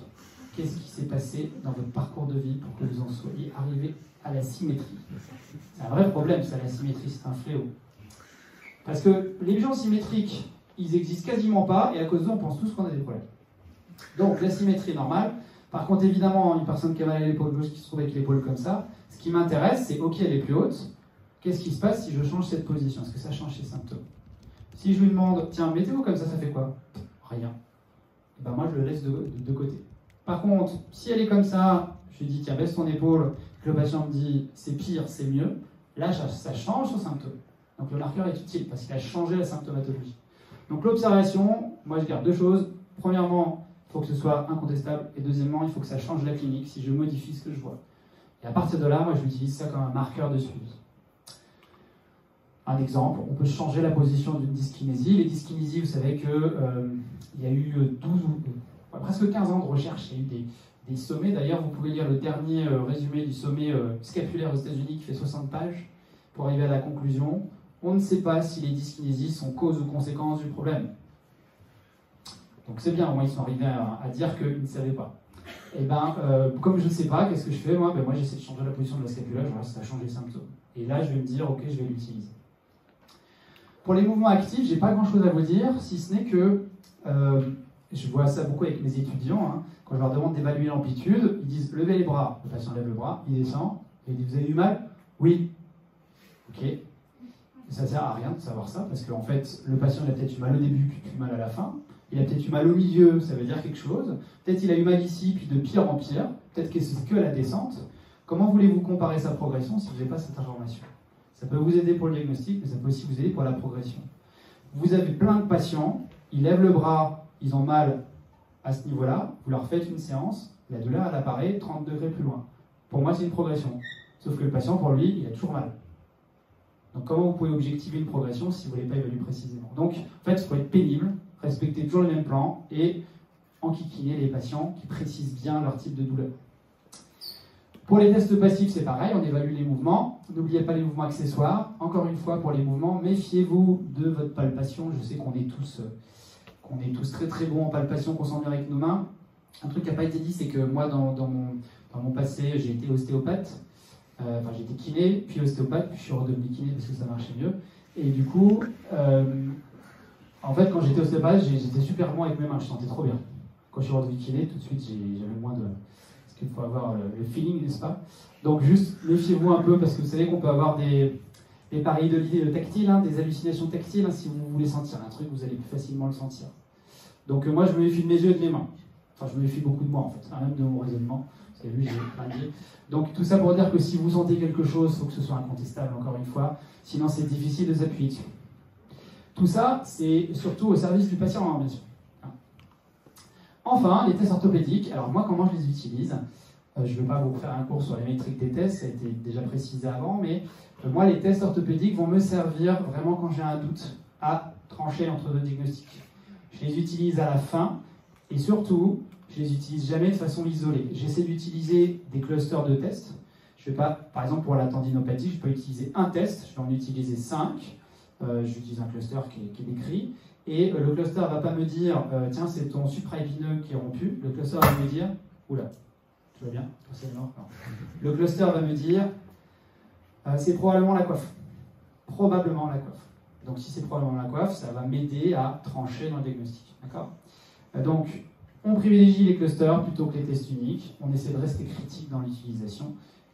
Qu'est-ce qui s'est passé dans votre parcours de vie pour que vous en soyez arrivé à la symétrie? C'est un vrai problème, ça, la symétrie, c'est un fléau. Parce que les gens symétriques, ils existent quasiment pas, et à cause d'eux, on pense tous qu'on a des problèmes. Donc la symétrie normale. Par contre, évidemment, une personne qui a à l'épaule gauche qui se trouve avec l'épaule comme ça, ce qui m'intéresse, c'est ok, elle est plus haute. Qu'est-ce qui se passe si je change cette position? Est-ce que ça change ses symptômes? Si je lui demande, tiens, mettez-vous comme ça, ça fait quoi? Rien. Et ben moi, je le laisse de, côté. Par contre, si elle est comme ça, je lui dis, tiens, baisse ton épaule, que le patient me dit, c'est pire, c'est mieux, là, ça change son symptôme. Donc le marqueur est utile parce qu'il a changé la symptomatologie. Donc l'observation, moi je garde deux choses. Premièrement, il faut que ce soit incontestable. Et deuxièmement, il faut que ça change la clinique si je modifie ce que je vois. Et à partir de là, moi, je utilise ça comme un marqueur de suivi. Un exemple, on peut changer la position d'une dyskinésie. Les dyskinésies, vous savez qu'il euh, y a eu 12 ou presque 15 ans de recherche. Il y a eu des, sommets. D'ailleurs, vous pouvez lire le dernier euh, résumé du sommet euh, scapulaire aux États-Unis qui fait 60 pages pour arriver à la conclusion. On ne sait pas si les dyskinésies sont cause ou conséquence du problème. Donc c'est bien, au moins ils sont arrivés à, dire qu'ils ne savaient pas. Et eh ben, euh, comme je ne sais pas, qu'est-ce que je fais Moi, ben, moi j'essaie de changer la position de la scapula, je vois si ça a changé les symptômes. Et là, je vais me dire, ok, je vais l'utiliser. Pour les mouvements actifs, j'ai pas grand-chose à vous dire, si ce n'est que euh, je vois ça beaucoup avec mes étudiants. Hein. quand je leur demande d'évaluer l'amplitude, ils disent levez les bras. Le patient lève le bras, il descend, et il dit vous avez eu mal? Oui. Ok. ça sert à rien de savoir ça, parce qu'en fait, le patient a peut-être eu mal au début, puis mal à la fin. Il a peut-être eu mal au milieu, ça veut dire quelque chose. Peut-être il a eu mal ici, puis de pire en pire. Peut-être que c'est que la descente. Comment voulez-vous comparer sa progression si vous n'avez pas cette information? Ça peut vous aider pour le diagnostic, mais ça peut aussi vous aider pour la progression. Vous avez plein de patients, ils lèvent le bras, ils ont mal à ce niveau-là, vous leur faites une séance, la douleur elle apparaît 30 degrés plus loin. Pour moi, c'est une progression. Sauf que le patient, pour lui, il a toujours mal. Donc comment vous pouvez objectiver une progression si vous ne voulez pas évaluer précisément? Donc en fait, il faut être pénible, respecter toujours le même plan et enquiquiner les patients qui précisent bien leur type de douleur. Pour les tests passifs, c'est pareil, on évalue les mouvements. N'oubliez pas les mouvements accessoires. Encore une fois, pour les mouvements, méfiez-vous de votre palpation. Je sais qu'on est tous, est tous très très bons en palpation, qu'on sent bien avec nos mains. Un truc qui n'a pas été dit, c'est que moi, dans, mon, dans mon passé, j'ai été ostéopathe. Euh, enfin, j'étais kiné, puis ostéopathe, puis je suis redevenu kiné parce que ça marchait mieux. Et du coup, euh, en fait, quand j'étais ostéopathe, j'étais super bon avec mes mains, je sentais trop bien. Quand je suis redevenu kiné, tout de suite, j'avais moins de. Parce qu'il faut avoir le feeling, n'est-ce pas? Donc, juste méfiez-vous un peu parce que vous savez qu'on peut avoir des, des pareils de tactiles, hein, des hallucinations tactiles. Hein, si vous voulez sentir un truc, vous allez plus facilement le sentir. Donc, moi, je me méfie de mes yeux et de mes mains. Enfin, je me méfie beaucoup de moi, en fait, hein, même de mon raisonnement. Vous avez vu, j'ai Donc, tout ça pour dire que si vous sentez quelque chose, il faut que ce soit incontestable, encore une fois. Sinon, c'est difficile de s'appuyer dessus. Tout ça, c'est surtout au service du patient, bien sûr. Enfin, les tests orthopédiques. Alors moi, comment je les utilise euh, Je ne vais pas vous faire un cours sur les métriques des tests, ça a été déjà précisé avant, mais euh, moi, les tests orthopédiques vont me servir vraiment quand j'ai un doute à trancher entre deux diagnostics. Je les utilise à la fin et surtout, je les utilise jamais de façon isolée. J'essaie d'utiliser des clusters de tests. Je vais pas, par exemple, pour la tendinopathie, je peux utiliser un test, je vais en utiliser cinq. Euh, j'utilise un cluster qui qui décrit. Et euh, le cluster va pas me dire, euh, tiens, c'est ton supraépineux qui est rompu. Le cluster va me dire, oula, tu vas bien? Le cluster va me dire, c'est probablement la coiffe. Probablement la coiffe. Donc si c'est probablement la coiffe, ça va m'aider à trancher dans le diagnostic. D'accord? Donc, on privilégie les clusters plutôt que les tests uniques. On essaie de rester critique dans l'utilisation.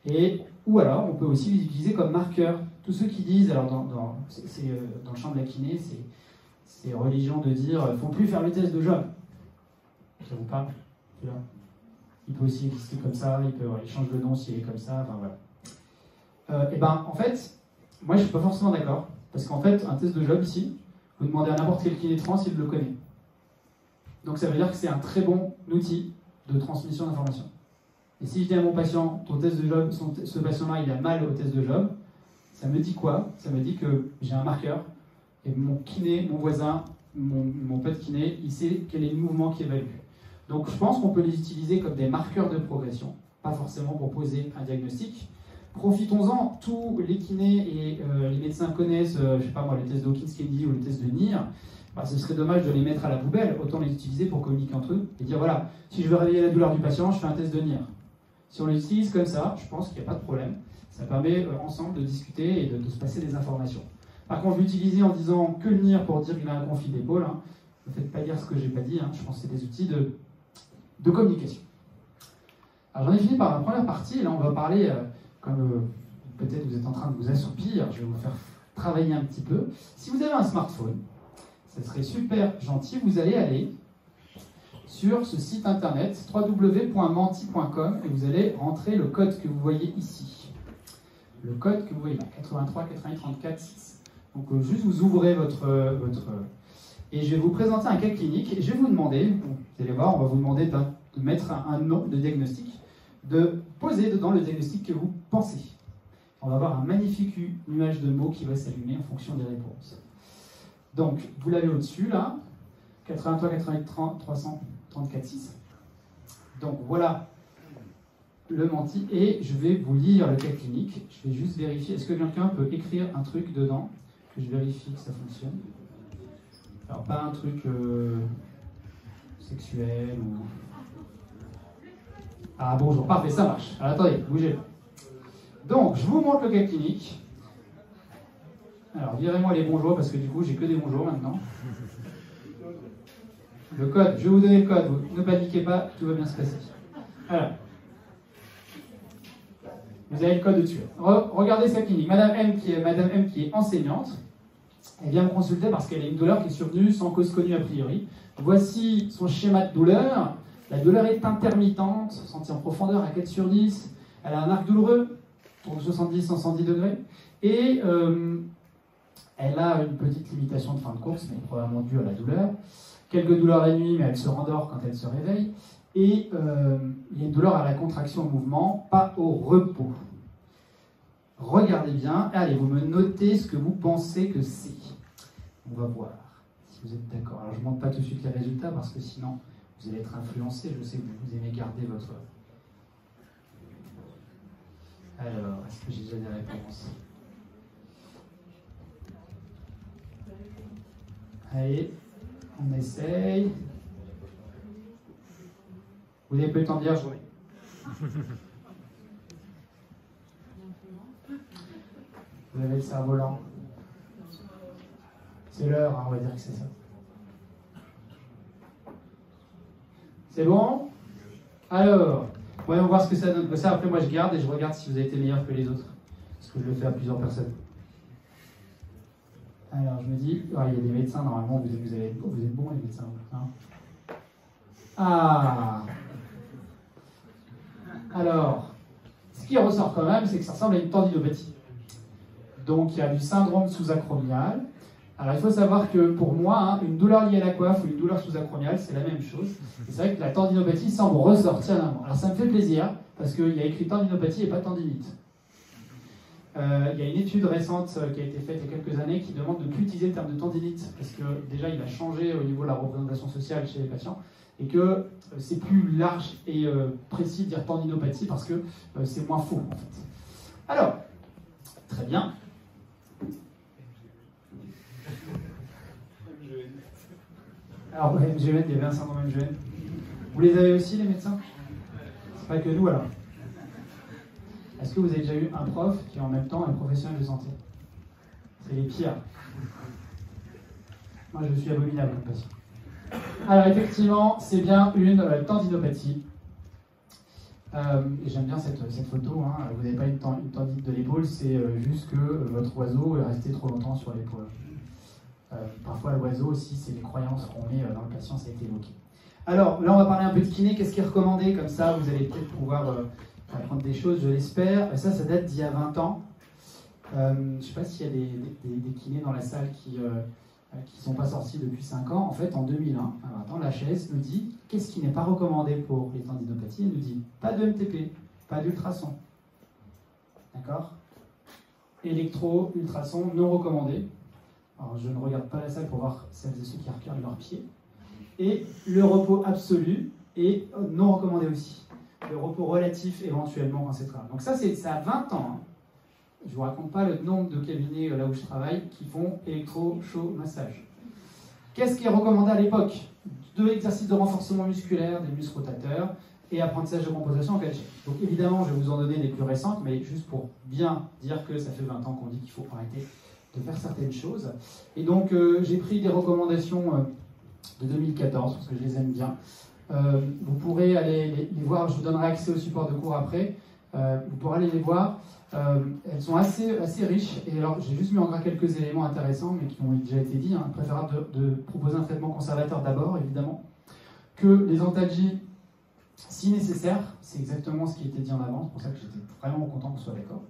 Et, ou alors, on peut aussi les utiliser comme marqueurs. Tous ceux qui disent, alors dans, dans, dans le champ de la kiné, c'est religion de dire ne faut plus faire le test de job. Ça vous parle Il peut aussi exister comme ça, il, peut, il change de nom s'il est comme ça, enfin voilà. Euh, et ben en fait, moi je suis pas forcément d'accord, parce qu'en fait, un test de job ici, vous demandez à n'importe quel kiné trans, il le connaît. Donc ça veut dire que c'est un très bon outil de transmission d'informations. Et si je dis à mon patient, ton test de job, ce patient-là, il a mal au test de job, ça me dit quoi? Ça me dit que j'ai un marqueur et mon kiné, mon voisin, mon, mon pote kiné, il sait quel est le mouvement qui évalue. Donc je pense qu'on peut les utiliser comme des marqueurs de progression, pas forcément pour poser un diagnostic. Profitons-en, tous les kinés et euh, les médecins connaissent, euh, je sais pas moi, les tests Dawkins-Kennedy ou les tests de NIR. Bah, ce serait dommage de les mettre à la poubelle, autant les utiliser pour communiquer entre eux et dire voilà, si je veux réveiller la douleur du patient, je fais un test de NIR. Si on les utilise comme ça, je pense qu'il n'y a pas de problème. Ça permet euh, ensemble de discuter et de, se passer des informations. Par contre, l'utiliser en disant que le NIR pour dire qu'il a un conflit d'épaule, hein, ne faites pas dire ce que j'ai pas dit, hein. je pense que c'est des outils de, de communication. Alors j'en ai fini par la première partie, là on va parler, euh, comme euh, peut-être vous êtes en train de vous assoupir, je vais vous faire travailler un petit peu. Si vous avez un smartphone, ça serait super gentil, vous allez aller sur ce site internet www.menti.com et vous allez rentrer le code que vous voyez ici. Le code que vous voyez là, 83 88 34 6. Donc euh, juste vous ouvrez votre, euh, votre... Et je vais vous présenter un cas clinique et je vais vous demander, vous allez voir, on va vous demander de, mettre un, nom de diagnostic, de poser dedans le diagnostic que vous pensez. On va avoir un magnifique nuage de mots qui va s'allumer en fonction des réponses. Donc, vous l'avez au-dessus, là, 83, 88, 30, 334, 6. Donc, voilà le menti, et je vais vous lire le cas clinique. Je vais juste vérifier, est-ce que quelqu'un peut écrire un truc dedans je vérifie que ça fonctionne? Alors, pas un truc euh, sexuel ou. Ah, bonjour, parfait, ça marche. Alors, attendez, bougez Donc, je vous montre le cas clinique. Alors, virez-moi les bonjours parce que du coup, j'ai que des bonjours maintenant. Le code, je vais vous donner le code, ne paniquez pas, tout va bien se passer. Alors, vous avez le code dessus. regardez cette clinique. Madame M, qui est, M qui est enseignante, elle vient me consulter parce qu'elle a une douleur qui est survenue sans cause connue a priori. Voici son schéma de douleur. La douleur est intermittente, sentie en profondeur à 4 sur 10. Elle a un arc douloureux, entre 70 et 110 degrés. Et euh, elle a une petite limitation de fin de course, mais probablement due à la douleur. Quelques douleurs la nuit, mais elle se rendort quand elle se réveille. Et euh, il y a une douleur à la contraction au mouvement, pas au repos. Regardez bien. Allez, vous me notez ce que vous pensez que c'est. On va voir si vous êtes d'accord. Alors, je ne montre pas tout de suite les résultats parce que sinon, vous allez être influencé. Je sais que vous aimez garder votre. Alors, est-ce que j'ai déjà des réponses? Allez, on essaye. Vous n'avez pas eu le temps de dire, je remets. Vous avez le cerveau lent. C'est l'heure, hein, on va dire que c'est ça. C'est bon? Alors, voyons voir ce que ça donne. Ça, après, moi, je garde et je regarde si vous avez été meilleur que les autres. Parce que je le fais à plusieurs personnes. Alors, je me dis, ah, il y a des médecins, normalement, vous, êtes bons, les médecins. Hein ah Alors, ce qui ressort quand même, c'est que ça ressemble à une tendinopathie. Donc, il y a du syndrome sous-acromial. Alors, il faut savoir que pour moi, hein, une douleur liée à la coiffe ou une douleur sous-acromiale, c'est la même chose. C'est vrai que la tendinopathie semble ressortir d'un Alors, ça me fait plaisir, parce qu'il y a écrit tendinopathie et pas tendinite. Euh, il y a une étude récente euh, qui a été faite il y a quelques années qui demande de ne plus utiliser le terme de tendinite, parce que déjà, il a changé au niveau de la représentation sociale chez les patients, et que euh, c'est plus large et précis de dire tendinopathie, parce que c'est moins faux, en fait. Alors, très bien. Alors, MGN, il y avait un syndrome MGN. Vous les avez aussi, les médecins? C'est pas que nous, alors. Est-ce que vous avez déjà eu un prof qui est en même temps un professionnel de santé? C'est les pires. Moi, je suis abominable comme patient. Alors, effectivement, c'est bien une euh, tendinopathie. Euh, et j'aime bien cette, photo. Hein. Vous n'avez pas une, tendite de l'épaule, c'est euh, juste que votre oiseau est resté trop longtemps sur l'épaule. parfois, l'oiseau aussi, c'est les croyances qu'on met dans le patient, ça a été évoqué. Alors, là, on va parler un peu de kiné. Qu'est-ce qui est recommandé? Comme ça, vous allez peut-être pouvoir apprendre des choses, je l'espère. Ça, ça date d'il y a 20 ans. Euh, je ne sais pas s'il y a des, kinés dans la salle qui ne euh, sont pas sortis depuis 5 ans. En fait, en 2001, alors la chaise nous dit qu'est-ce qui n'est pas recommandé pour les tendinopathies? Elle nous dit pas de MTP, pas d'ultrason. D'accord? Électro, ultrason, non recommandé. Alors, je ne regarde pas la salle pour voir celles et ceux qui regardent leurs pieds. Et le repos absolu est non recommandé aussi le repos relatif éventuellement, etc. Donc ça, c'est a 20 ans. Hein. Je ne vous raconte pas le nombre de cabinets euh, là où je travaille qui font électro, chaud, massage. Qu'est-ce qui est recommandé à l'époque? Deux exercices de renforcement musculaire des muscles rotateurs et apprentissage de composition en calcium. Donc évidemment, je vais vous en donner des plus récentes, mais juste pour bien dire que ça fait 20 ans qu'on dit qu'il faut arrêter de faire certaines choses. Et donc euh, j'ai pris des recommandations euh, de 2014, parce que je les aime bien. Euh, vous pourrez aller les, voir, je vous donnerai accès au support de cours après. Euh, vous pourrez aller les voir. Euh, elles sont assez, assez riches. Et alors, j'ai juste mis en gras quelques éléments intéressants, mais qui ont déjà été dit. Hein. Préférable de, proposer un traitement conservateur d'abord, évidemment. Que les antalgies, si nécessaire, c'est exactement ce qui été dit en avant, c'est pour ça que j'étais vraiment content qu'on soit d'accord.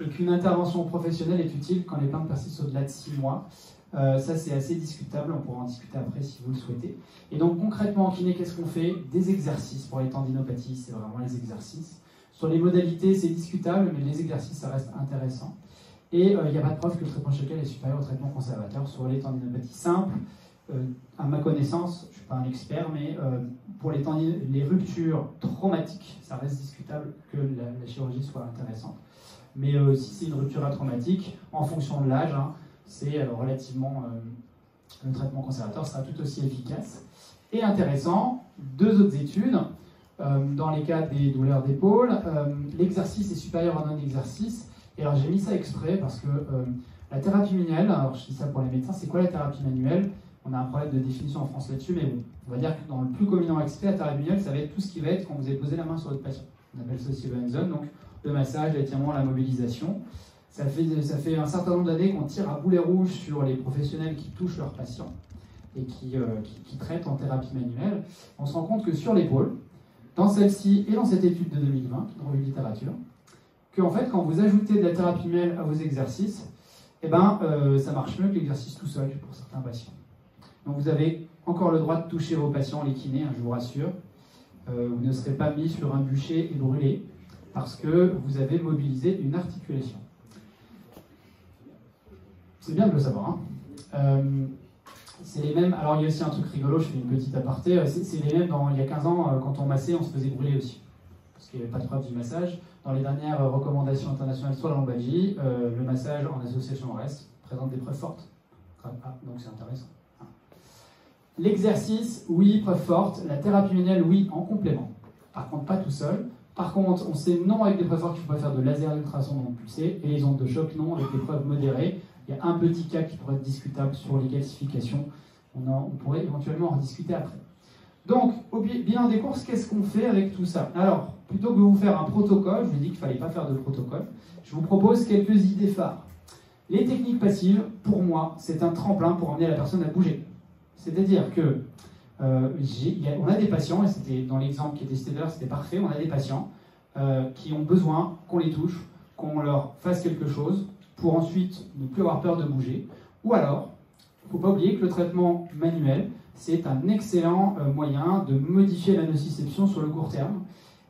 Et qu'une intervention professionnelle est utile quand les plaintes persistent au-delà de 6 mois. Euh, ça, c'est assez discutable, on pourra en discuter après si vous le souhaitez. Et donc, concrètement, en kiné, qu'est-ce qu'on fait? Des exercices pour les tendinopathies, c'est vraiment les exercices. Sur les modalités, c'est discutable, mais les exercices, ça reste intéressant. Et euh, il n'y a pas de preuve que le traitement chocal est supérieur au traitement conservateur sur les tendinopathies simples. Euh, à ma connaissance, je ne suis pas un expert, mais pour les, les, ruptures traumatiques, ça reste discutable que la, chirurgie soit intéressante. Mais si c'est une rupture traumatique, en fonction de l'âge, hein, c'est euh, relativement. Euh, le traitement conservateur sera tout aussi efficace. Et intéressant, deux autres études. Euh, dans les cas des douleurs d'épaule, l'exercice est supérieur à non-exercice. Et alors j'ai mis ça exprès parce que la thérapie manuelle, alors je dis ça pour les médecins, c'est quoi la thérapie manuelle? On a un problème de définition en France là-dessus, mais bon, on va dire que dans le plus commun expert, la thérapie manuelle, ça va être tout ce qui va être quand vous avez posé la main sur votre patient. On appelle ça aussi le hands-on, donc le massage, l'étirement, la mobilisation. Ça fait, un certain nombre d'années qu'on tire à boulet rouge sur les professionnels qui touchent leurs patients et qui, euh, qui, traitent en thérapie manuelle. On se rend compte que sur l'épaule, dans celle-ci et dans cette étude de 2020, dans une littérature, que fait, quand vous ajoutez de la thérapie manuelle à vos exercices, eh ben, euh, ça marche mieux que l'exercice tout seul pour certains patients. Donc vous avez encore le droit de toucher vos patients, les kinés, hein, je vous rassure. Euh, vous ne serez pas mis sur un bûcher et brûlé parce que vous avez mobilisé une articulation. C'est bien de le savoir. Hein. Euh, c'est les mêmes. Alors, il y a aussi un truc rigolo, je fais une petite aparté. Euh, c'est les mêmes il y a 15 ans, euh, quand on massait, on se faisait brûler aussi. parce qu'il n'y avait pas de preuve du massage. Dans les dernières recommandations internationales sur la lombalgie, le massage en association au reste présente des preuves fortes. Ah, donc c'est intéressant. L'exercice, oui, preuve forte. La thérapie manuelle, oui, en complément. Par contre, pas tout seul. Par contre, on sait non avec des preuves fortes qu'il faut pas faire de laser d'ultrasons non pulsé, et les ondes de choc non avec des preuves modérées. Il y a un petit cas qui pourrait être discutable sur les calcifications. On, pourrait éventuellement en discuter après. Donc, au bilan des courses, qu'est-ce qu'on fait avec tout ça? Alors, plutôt que de vous faire un protocole, je vous ai dit qu'il ne fallait pas faire de protocole, je vous propose quelques idées phares. Les techniques passives, pour moi, c'est un tremplin pour emmener la personne à bouger. C'est-à-dire que euh, on a des patients, et c'était dans l'exemple qui était là, c'était parfait, on a des patients euh, qui ont besoin qu'on les touche, qu'on leur fasse quelque chose pour ensuite ne plus avoir peur de bouger. Ou alors, il ne faut pas oublier que le traitement manuel, c'est un excellent euh, moyen de modifier la nociception sur le court terme.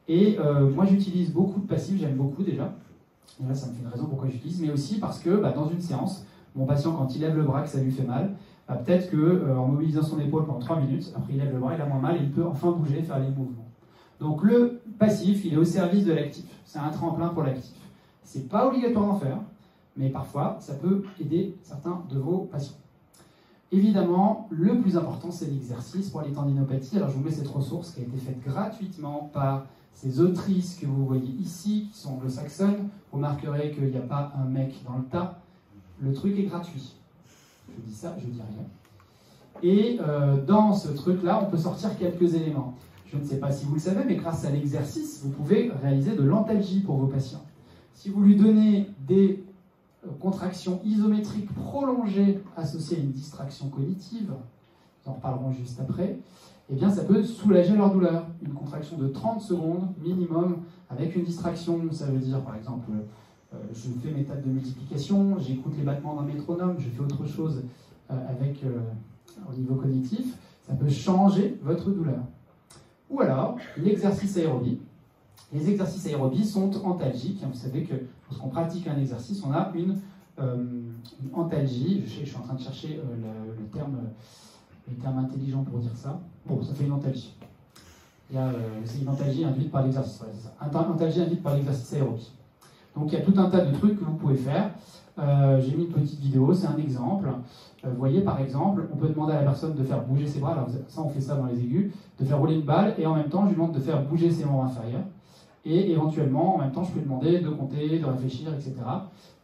Et moi, j'utilise beaucoup de passifs, j'aime beaucoup déjà. Et là, ça me fait une raison pourquoi j'utilise, mais aussi parce que bah, dans une séance, mon patient, quand il lève le bras, que ça lui fait mal, bah, peut-être qu'en euh, mobilisant son épaule pendant 3 minutes, après il lève le bras, il a moins mal, et il peut enfin bouger, faire les mouvements. Donc le passif, il est au service de l'actif. C'est un tremplin pour l'actif. C'est pas obligatoire d'en faire, mais parfois ça peut aider certains de vos patients. Évidemment, le plus important, c'est l'exercice pour les tendinopathies. Alors je vous mets cette ressource qui a été faite gratuitement par ces autrices que vous voyez ici, qui sont anglo-saxonnes, vous marquerez qu'il n'y a pas un mec dans le tas. Le truc est gratuit. Je dis ça, je dis rien. Et euh, dans ce truc-là, on peut sortir quelques éléments. Je ne sais pas si vous le savez, mais grâce à l'exercice, vous pouvez réaliser de l'antalgie pour vos patients. Si vous lui donnez des contractions isométriques prolongées associées à une distraction cognitive, nous en reparlerons juste après, eh bien, ça peut soulager leur douleur. Une contraction de 30 secondes minimum avec une distraction, ça veut dire par exemple, euh, je fais mes tables de multiplication, j'écoute les battements d'un métronome, je fais autre chose euh, avec, euh, au niveau cognitif, ça peut changer votre douleur. Ou alors, l'exercice aérobie. Les exercices aérobie sont antalgiques. Vous savez que lorsqu'on pratique un exercice, on a une, antalgie. Je, je, suis en train de chercher le terme les termes intelligents pour dire ça. Bon, ça fait une antalgie. Euh, c'est une antalgie induite par l'exercice. Ouais, antalgie induite par l'exercice aérobie. Donc il y a tout un tas de trucs que vous pouvez faire. Euh, j'ai mis une petite vidéo, c'est un exemple. Euh, vous voyez par exemple, on peut demander à la personne de faire bouger ses bras, alors ça on fait ça dans les aigus, de faire rouler une balle et en même temps je lui demande de faire bouger ses membres inférieurs. Et éventuellement, en même temps, je peux lui demander de compter, de réfléchir, etc.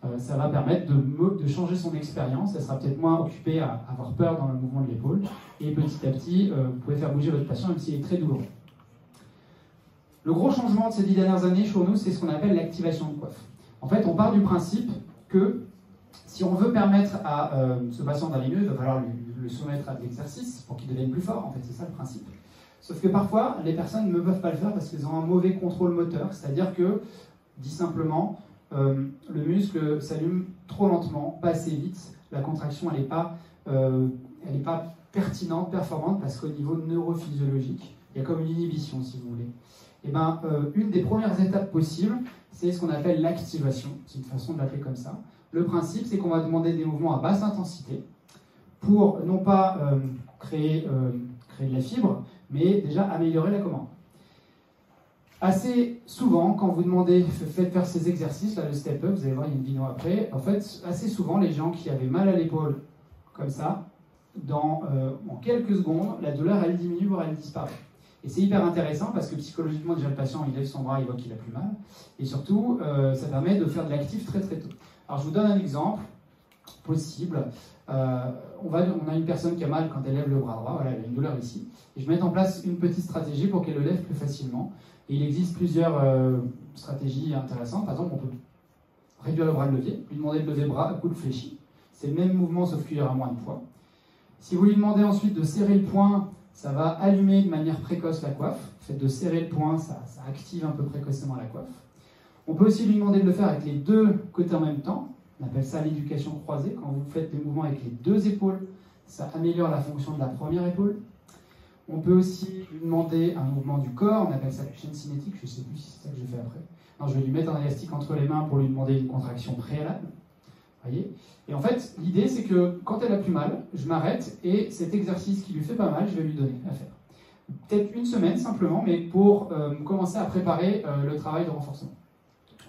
Euh, ça va permettre de, changer son expérience. Elle sera peut-être moins occupée à avoir peur dans le mouvement de l'épaule. Et petit à petit, euh, vous pouvez faire bouger votre patient, même s'il est très douloureux. Le gros changement de ces dix dernières années chez nous, c'est ce qu'on appelle l'activation de coiffe. En fait, on part du principe que si on veut permettre à euh, ce patient d'aller mieux, il va falloir le soumettre à de l'exercice pour qu'il devienne plus fort. En fait, c'est ça le principe. Sauf que parfois, les personnes ne peuvent pas le faire parce qu'elles ont un mauvais contrôle moteur. C'est-à-dire que, dit simplement, euh, le muscle s'allume trop lentement, pas assez vite. La contraction, elle n'est pas, euh, pas pertinente, performante, parce qu'au niveau neurophysiologique, il y a comme une inhibition, si vous voulez. Et eh ben, euh, une des premières étapes possibles, c'est ce qu'on appelle l'activation. C'est une façon de l'appeler comme ça. Le principe, c'est qu'on va demander des mouvements à basse intensité pour non pas créer, créer de la fibre, mais déjà améliorer la commande. Assez souvent, quand vous demandez, faites faire ces exercices, là, le step up, vous allez voir, il y a une vidéo après, en fait, assez souvent, les gens qui avaient mal à l'épaule, comme ça, dans, euh, en quelques secondes, la douleur, elle diminue, voire elle disparaît. Et c'est hyper intéressant parce que psychologiquement, déjà, le patient, il lève son bras, il voit qu'il a plus mal. Et surtout, euh, ça permet de faire de l'actif très très tôt. Alors, je vous donne un exemple possible. Euh, on, va, on a une personne qui a mal quand elle lève le bras droit, voilà, elle a une douleur ici. Et je mets en place une petite stratégie pour qu'elle le lève plus facilement. Et il existe plusieurs euh, stratégies intéressantes. Par exemple, on peut réduire le bras de levier, lui demander de lever le bras à coup de fléchi. C'est le même mouvement sauf qu'il y aura moins de poids. Si vous lui demandez ensuite de serrer le poing, ça va allumer de manière précoce la coiffe. Le fait de serrer le poing, ça, ça active un peu précocement la coiffe. On peut aussi lui demander de le faire avec les deux côtés en même temps. On appelle ça l'éducation croisée. Quand vous faites des mouvements avec les deux épaules, ça améliore la fonction de la première épaule. On peut aussi lui demander un mouvement du corps, on appelle ça la chaîne cinétique, je ne sais plus si c'est ça que je fais après. Non, je vais lui mettre un élastique entre les mains pour lui demander une contraction préalable. Voyez? Et en fait, l'idée c'est que quand elle a plus mal, je m'arrête et cet exercice qui lui fait pas mal, je vais lui donner à faire. peut-être une semaine simplement, mais pour euh, commencer à préparer euh, le travail de renforcement.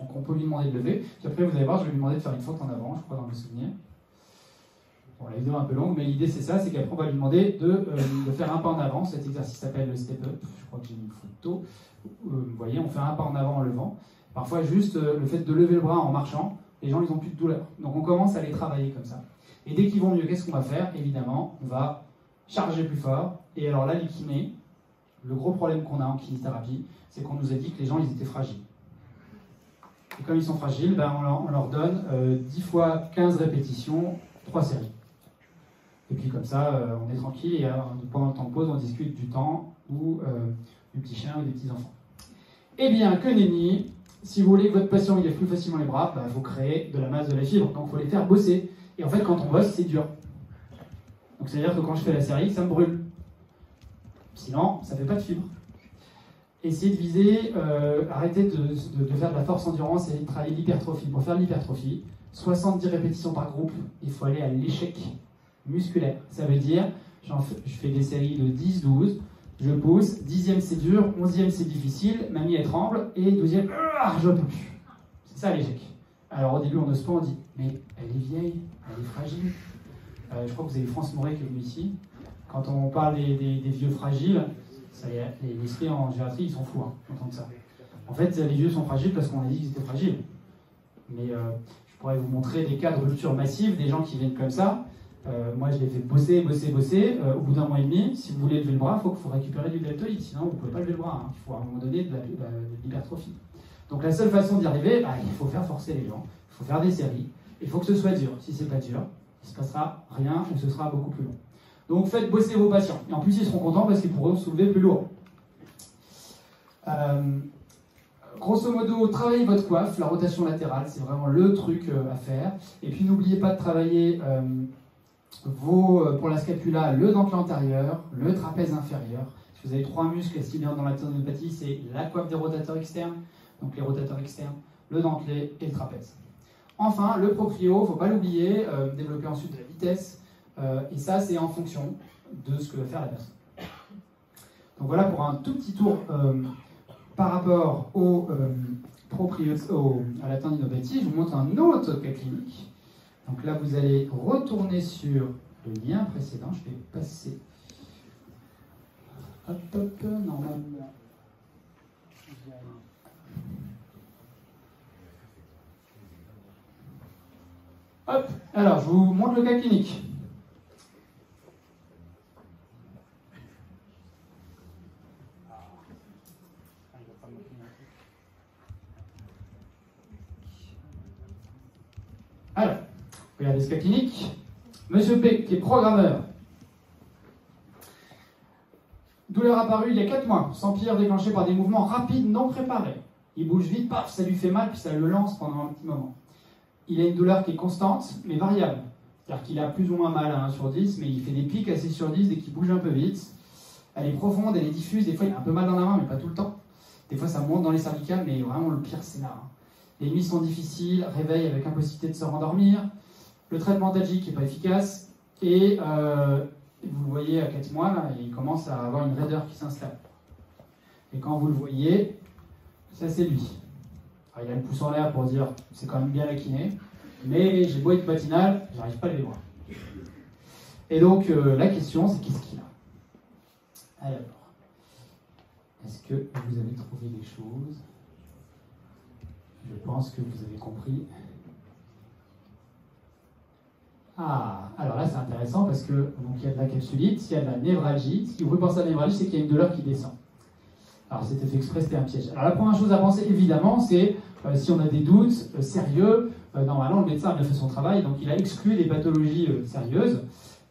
Donc on peut lui demander de lever, puis après vous allez voir, je vais lui demander de faire une faute en avant, je crois dans mes souvenirs. Bon, la vidéo est un peu longue, mais l'idée c'est ça, c'est qu'après on va lui demander de, euh, de, faire un pas en avant, cet exercice s'appelle le step up, je crois que j'ai une photo, vous voyez, on fait un pas en avant en levant. Parfois juste le fait de lever le bras en marchant, les gens ils n'ont plus de douleur. Donc on commence à les travailler comme ça. Et dès qu'ils vont mieux, qu'est-ce qu'on va faire? Évidemment, on va charger plus fort, et alors là, les kinés, le gros problème qu'on a en kinésithérapie, c'est qu'on nous a dit que les gens, ils étaient fragiles. Et comme ils sont fragiles, ben, on, leur, donne 10 euh, fois 15 répétitions, 3 séries. Et puis comme ça, euh, on est tranquille et euh, pendant le temps de pause, on discute du temps ou du petit chien ou des petits enfants. Eh bien, que nenni, si vous voulez que votre patient il lève plus facilement les bras, il ben, faut créer de la masse de la fibre. Donc il faut les faire bosser. Et en fait, quand on bosse, c'est dur. Donc c'est-à-dire que quand je fais la série, ça me brûle. Sinon, ça ne fait pas de fibre. Essayez de viser, euh, arrêtez de, faire de la force endurance et de travailler l'hypertrophie. Pour faire l'hypertrophie, 70 répétitions par groupe, il faut aller à l'échec musculaire. Ça veut dire, je fais des séries de 10, 12, je pousse, dixième c'est dur, onzième c'est difficile, mamie elle tremble, et douzième, ah, je peux plus. C'est ça l'échec. Alors au début on ose pas, on dit, mais elle est vieille, elle est fragile. Euh, je crois que vous avez France Moret qui est venu ici. Quand on parle des, vieux fragiles, ça y est, les, les en gériatrie, ils sont fous hein, ça. En fait, les vieux sont fragiles parce qu'on a dit qu'ils étaient fragiles. Mais euh, je pourrais vous montrer des cas de rupture massive, des gens qui viennent comme ça. Euh, moi, je les fais bosser, bosser, bosser. au bout d'un mois et demi, si vous voulez lever le bras, il faut, faut, récupérer du deltoïde, sinon vous ne pouvez pas lever le bras. Hein. Il faut à un moment donné de l'hypertrophie. Donc la seule façon d'y arriver, bah, il faut faire forcer les gens, il faut faire des séries, il faut que ce soit dur. Si c'est pas dur, il ne se passera rien ou ce sera beaucoup plus long. Donc faites bosser vos patients. Et en plus, ils seront contents parce qu'ils pourront soulever plus lourd. Euh, grosso modo, travaillez votre coiffe, la rotation latérale, c'est vraiment le truc euh, à faire. Et puis n'oubliez pas de travailler euh, vos, pour la scapula le dentelé antérieur, le trapèze inférieur. Si vous avez trois muscles bien dans la tendinopathie, c'est la coiffe des rotateurs externes, donc les rotateurs externes, le dentelé et le trapèze. Enfin, le proprio, il ne faut pas l'oublier, développer ensuite de la vitesse, euh, et ça c'est en fonction de ce que va faire la personne. Donc voilà pour un tout petit tour euh, par rapport au proprio, à la tendinopathie. Je vous montre un autre cas clinique. Donc là vous allez retourner sur le lien précédent. Je vais passer. Hop, hop, normalement. Hop, alors je vous montre le cas clinique. Alors, regardez ce cas clinique. Monsieur P, qui est programmeur. Douleur apparue il y a 4 mois, sans pierre déclenchée par des mouvements rapides non préparés. Il bouge vite, paf, ça lui fait mal, puis ça le lance pendant un petit moment il a une douleur qui est constante, mais variable. C'est-à-dire qu'il a plus ou moins mal à 1 sur 10, mais il fait des pics à 6 sur 10 dès qu'il bouge un peu vite. Elle est profonde, elle est diffuse, des fois il a un peu mal dans la main, mais pas tout le temps. Des fois ça monte dans les cervicales, mais vraiment le pire scénario. Les nuits sont difficiles, réveil avec impossibilité de se rendormir, le traitement d'algique n'est pas efficace, et euh, vous le voyez à 4 mois, il commence à avoir une raideur qui s'installe. Et quand vous le voyez, ça c'est lui il a le pouce en l'air pour dire c'est quand même bien la kiné, mais j'ai beau être matinal, j'arrive pas à les voir. Et donc euh, la question c'est qu'est-ce qu'il a? Alors, est-ce que vous avez trouvé des choses? Je pense que vous avez compris. Ah, alors là c'est intéressant parce que donc il y a de la capsulite, il y a de la névralgie. Qui vous pense à la névralgie, c'est qu'il y a une douleur qui descend. Alors c'était fait exprès, c'était un piège. Alors la première chose à penser, évidemment, c'est euh, si on a des doutes euh, sérieux, euh, normalement le médecin a bien fait son travail, donc il a exclu des pathologies sérieuses.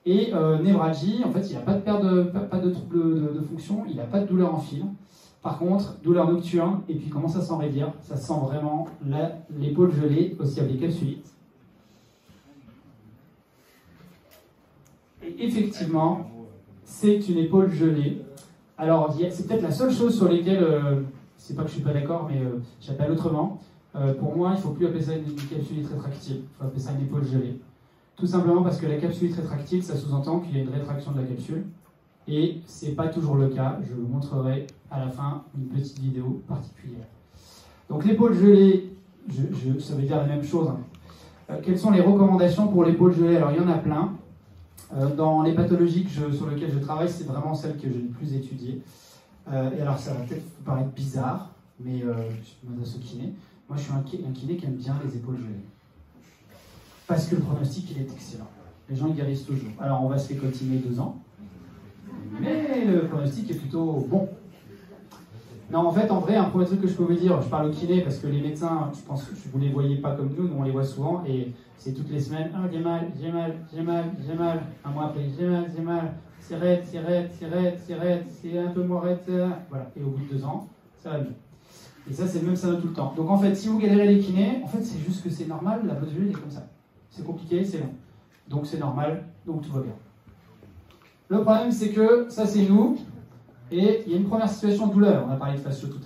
Et névralgie, en fait, il n'a pas de perte de, pas, de trouble de, fonction, il n'a pas de douleur en fil. Par contre, douleur nocturne, et puis comment ça s'enraidir Ça sent vraiment l'épaule gelée, aussi avec capsulites. Et effectivement, c'est une épaule gelée. Alors, c'est peut-être la seule chose sur laquelle, euh, c'est pas que je suis pas d'accord, mais euh, j'appelle autrement. Euh, pour moi, il ne faut plus appeler ça une, capsule rétractile, il faut appeler ça une épaule gelée. Tout simplement parce que la capsule rétractile, ça sous-entend qu'il y a une rétraction de la capsule. Et ce n'est pas toujours le cas. Je vous montrerai à la fin une petite vidéo particulière. Donc l'épaule gelée, ça veut dire la même chose. Hein. Euh, quelles sont les recommandations pour l'épaule gelée? Alors il y en a plein. Euh, dans les pathologies sur lesquelles je travaille, c'est vraiment celle que j'ai le plus étudiée. Euh, et alors ça va peut-être vous paraître bizarre, mais je m'adresse au kiné. Moi je suis un, kiné qui aime bien les épaules gelées. Parce que le pronostic il est excellent. Les gens guérissent toujours. Alors on va se les continuer deux ans. Mais le pronostic est plutôt bon. Non, en fait, en vrai, un premier truc que je peux vous dire, je parle au kiné parce que les médecins, je pense que vous ne les voyez pas comme nous, nous on les voit souvent et c'est toutes les semaines, ah, j'ai mal, j'ai mal, j'ai mal, j'ai mal, un mois après, j'ai mal, j'ai mal, c'est raide, c'est raide, c'est raide, c'est raide, c'est un peu moins raide, voilà. Et au bout de deux ans, ça va mieux. Et ça, c'est le même ça tout le temps. Donc en fait, si vous galérez les kinés, en fait, c'est juste que c'est normal, la posture est comme ça. C'est compliqué, c'est long. Donc c'est normal, donc tout va bien. Le problème, c'est que ça, c'est nous, et il y a une première situation de douleur, on a parlé de fascio tout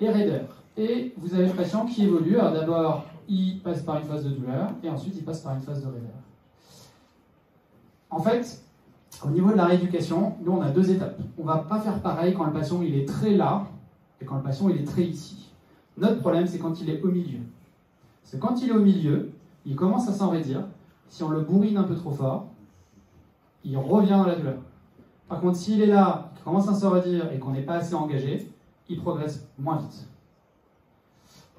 et raideur. Et vous avez le patient qui évolue. Alors d'abord, il passe par une phase de douleur, et ensuite il passe par une phase de raideur. En fait, au niveau de la rééducation, nous on a deux étapes. On ne va pas faire pareil quand le patient il est très là et quand le patient il est très ici. Notre problème c'est quand il est au milieu. C'est quand il est au milieu, il commence à s'enraidir. Si on le bourrine un peu trop fort, il revient dans la douleur. Par contre, s'il est là, qu'il commence à se redire et qu'on n'est pas assez engagé, il progresse moins vite.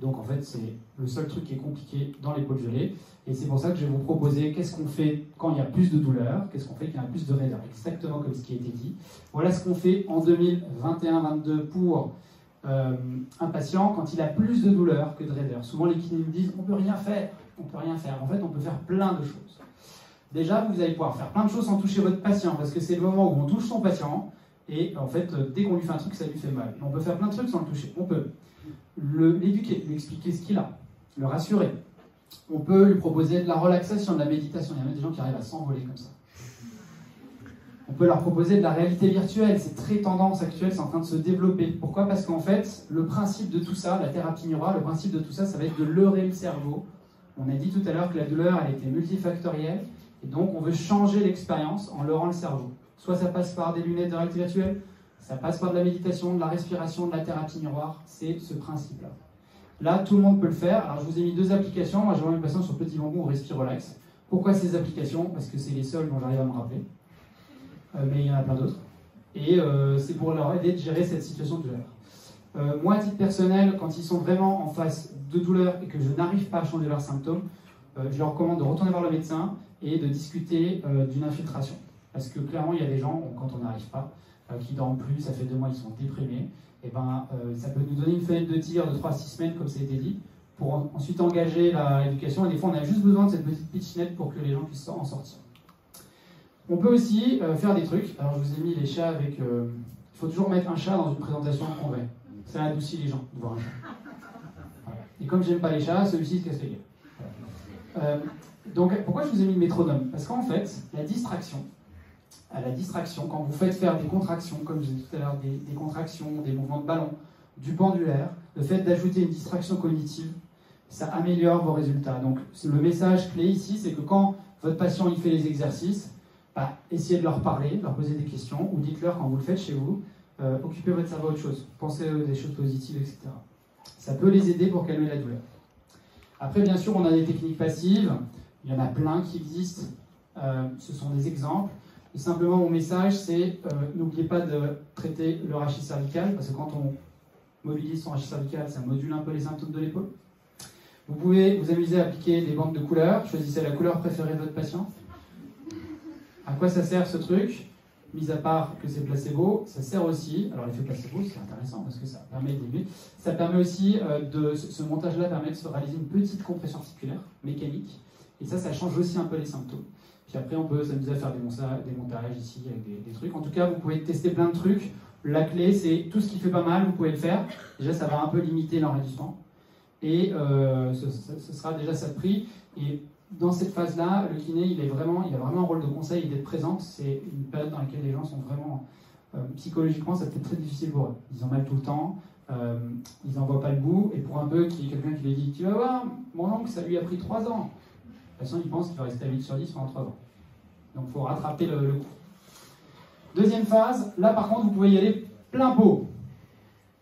Donc en fait, c'est le seul truc qui est compliqué dans l'épaule gelée. Et c'est pour ça que je vais vous proposer qu'est-ce qu'on fait quand il y a plus de douleur, qu'est-ce qu'on fait quand il y a plus de raideur, exactement comme ce qui a été dit. Voilà ce qu'on fait en 2021-22 pour euh, un patient quand il a plus de douleur que de raideur. Souvent les kinés nous disent on peut rien faire, on peut rien faire. En fait, on peut faire plein de choses. Déjà, vous allez pouvoir faire plein de choses sans toucher votre patient, parce que c'est le moment où on touche son patient, et en fait, dès qu'on lui fait un truc, ça lui fait mal. On peut faire plein de trucs sans le toucher. On peut l'éduquer, lui expliquer ce qu'il a, le rassurer. On peut lui proposer de la relaxation, de la méditation. Il y a même des gens qui arrivent à s'envoler comme ça. On peut leur proposer de la réalité virtuelle. C'est très tendance actuelle, c'est en train de se développer. Pourquoi? Parce qu'en fait, le principe de tout ça, la thérapie miroir, le principe de tout ça, ça va être de leurrer le cerveau. On a dit tout à l'heure que la douleur, elle était multifactorielle. Et donc, on veut changer l'expérience en leurrant le cerveau. Soit ça passe par des lunettes de réalité virtuelle, ça passe par de la méditation, de la respiration, de la thérapie miroir. C'est ce principe-là. Là, tout le monde peut le faire. Alors, je vous ai mis deux applications. Moi, j'ai mis patient sur Petit Bambou ou Respire Relax. Pourquoi ces applications? Parce que c'est les seules dont j'arrive à me rappeler. Euh, mais il y en a plein d'autres. Et euh, c'est pour leur aider de gérer cette situation de douleur. Euh, moi, à titre personnel, quand ils sont vraiment en face de douleur et que je n'arrive pas à changer leurs symptômes, je leur recommande de retourner voir le médecin et de discuter euh, d'une infiltration. Parce que clairement, il y a des gens, quand on n'arrive pas, euh, qui dorment plus, ça fait deux mois, ils sont déprimés, et ben, euh, ça peut nous donner une fenêtre de tir de 3 à 6 semaines, comme ça a été dit, pour ensuite engager l'éducation. Et des fois, on a juste besoin de cette petite pitchnette pour que les gens puissent en sortir. On peut aussi faire des trucs. Alors, je vous ai mis les chats avec. il faut toujours mettre un chat dans une présentation en congrès. Ça adoucit les gens de voir un chat. Et comme j'aime pas les chats, celui-ci se casse les gueules. Donc pourquoi je vous ai mis le métronome? Parce qu'en fait, la distraction, la distraction, quand vous faites faire des contractions, comme je disais tout à l'heure, des, contractions, des mouvements de ballon, du pendulaire, le fait d'ajouter une distraction cognitive, ça améliore vos résultats. Donc le message clé ici, c'est que quand votre patient il fait les exercices, bah, essayez de leur parler, de leur poser des questions, ou dites-leur quand vous le faites chez vous, euh, occupez votre cerveau à autre chose, pensez à des choses positives, etc. Ça peut les aider pour calmer la douleur. Après, bien sûr, on a des techniques passives. Il y en a plein qui existent. Euh, ce sont des exemples. Et simplement, mon message, c'est euh, n'oubliez pas de traiter le rachis cervical, parce que quand on mobilise son rachis cervical, ça module un peu les symptômes de l'épaule. Vous pouvez vous amuser à appliquer des bandes de couleurs. Choisissez la couleur préférée de votre patient. À quoi ça sert ce truc? Mis à part que c'est placebo, ça sert aussi, alors l'effet placebo c'est intéressant parce que ça permet d'évoluer, ça permet aussi euh, de, ce montage-là permet de se réaliser une petite compression articulaire mécanique et ça, ça change aussi un peu les symptômes. Puis après, on peut s'amuser à faire des, montages ici avec des, trucs. En tout cas, vous pouvez tester plein de trucs. La clé, c'est tout ce qui fait pas mal, vous pouvez le faire. Déjà, ça va un peu limiter l'enregistrement. Et euh, ce, sera déjà ça de prix. Et dans cette phase-là, le kiné, il, a vraiment un rôle de conseil d'être présent. C'est une période dans laquelle les gens sont vraiment, euh, psychologiquement, ça peut être très difficile pour eux. Ils ont mal tout le temps, euh, ils n'en voient pas le bout. Et pour un peu, qu'il y quelqu'un qui lui dit Tu vas voir, mon oncle, ça lui a pris trois ans façon, il pense qu'il va rester à 8 sur 10 pendant 3 ans. Donc il faut rattraper le, coup. Deuxième phase, là par contre, vous pouvez y aller plein pot.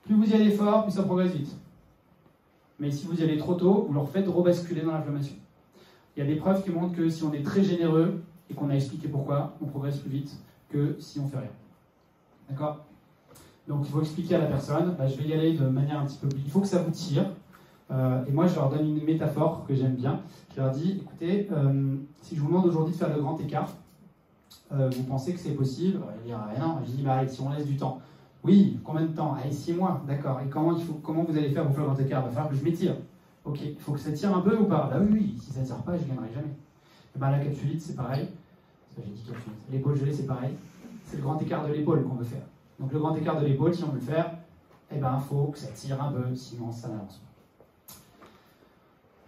Plus vous y allez fort, plus ça progresse vite. Mais si vous y allez trop tôt, vous leur faites rebasculer dans l'inflammation. Il y a des preuves qui montrent que si on est très généreux et qu'on a expliqué pourquoi, on progresse plus vite que si on fait rien. D'accord? Donc il faut expliquer à la personne, bah, je vais y aller de manière un petit peu plus... Il faut que ça vous tire. Euh, et moi, je leur donne une métaphore que j'aime bien. Je leur dis, écoutez, euh, si je vous demande aujourd'hui de faire le grand écart, euh, vous pensez que c'est possible? Ils vont dire, non. Je dis, bah, si on laisse du temps. Oui, combien de temps? Allez, six mois, d'accord. Et comment, il vous allez faire pour faire le grand écart? Il va falloir que je m'étire. Ok, il faut que ça tire un peu ou pas? Bah oui, oui, si ça ne tire pas, je ne gagnerai jamais. Et ben, la capsulite, c'est pareil. J'ai dit capsulite. L'épaule gelée, c'est pareil. C'est le grand écart de l'épaule qu'on veut faire. Donc le grand écart de l'épaule, si on veut le faire, eh ben, il faut que ça tire un peu, sinon ça n'avance pas.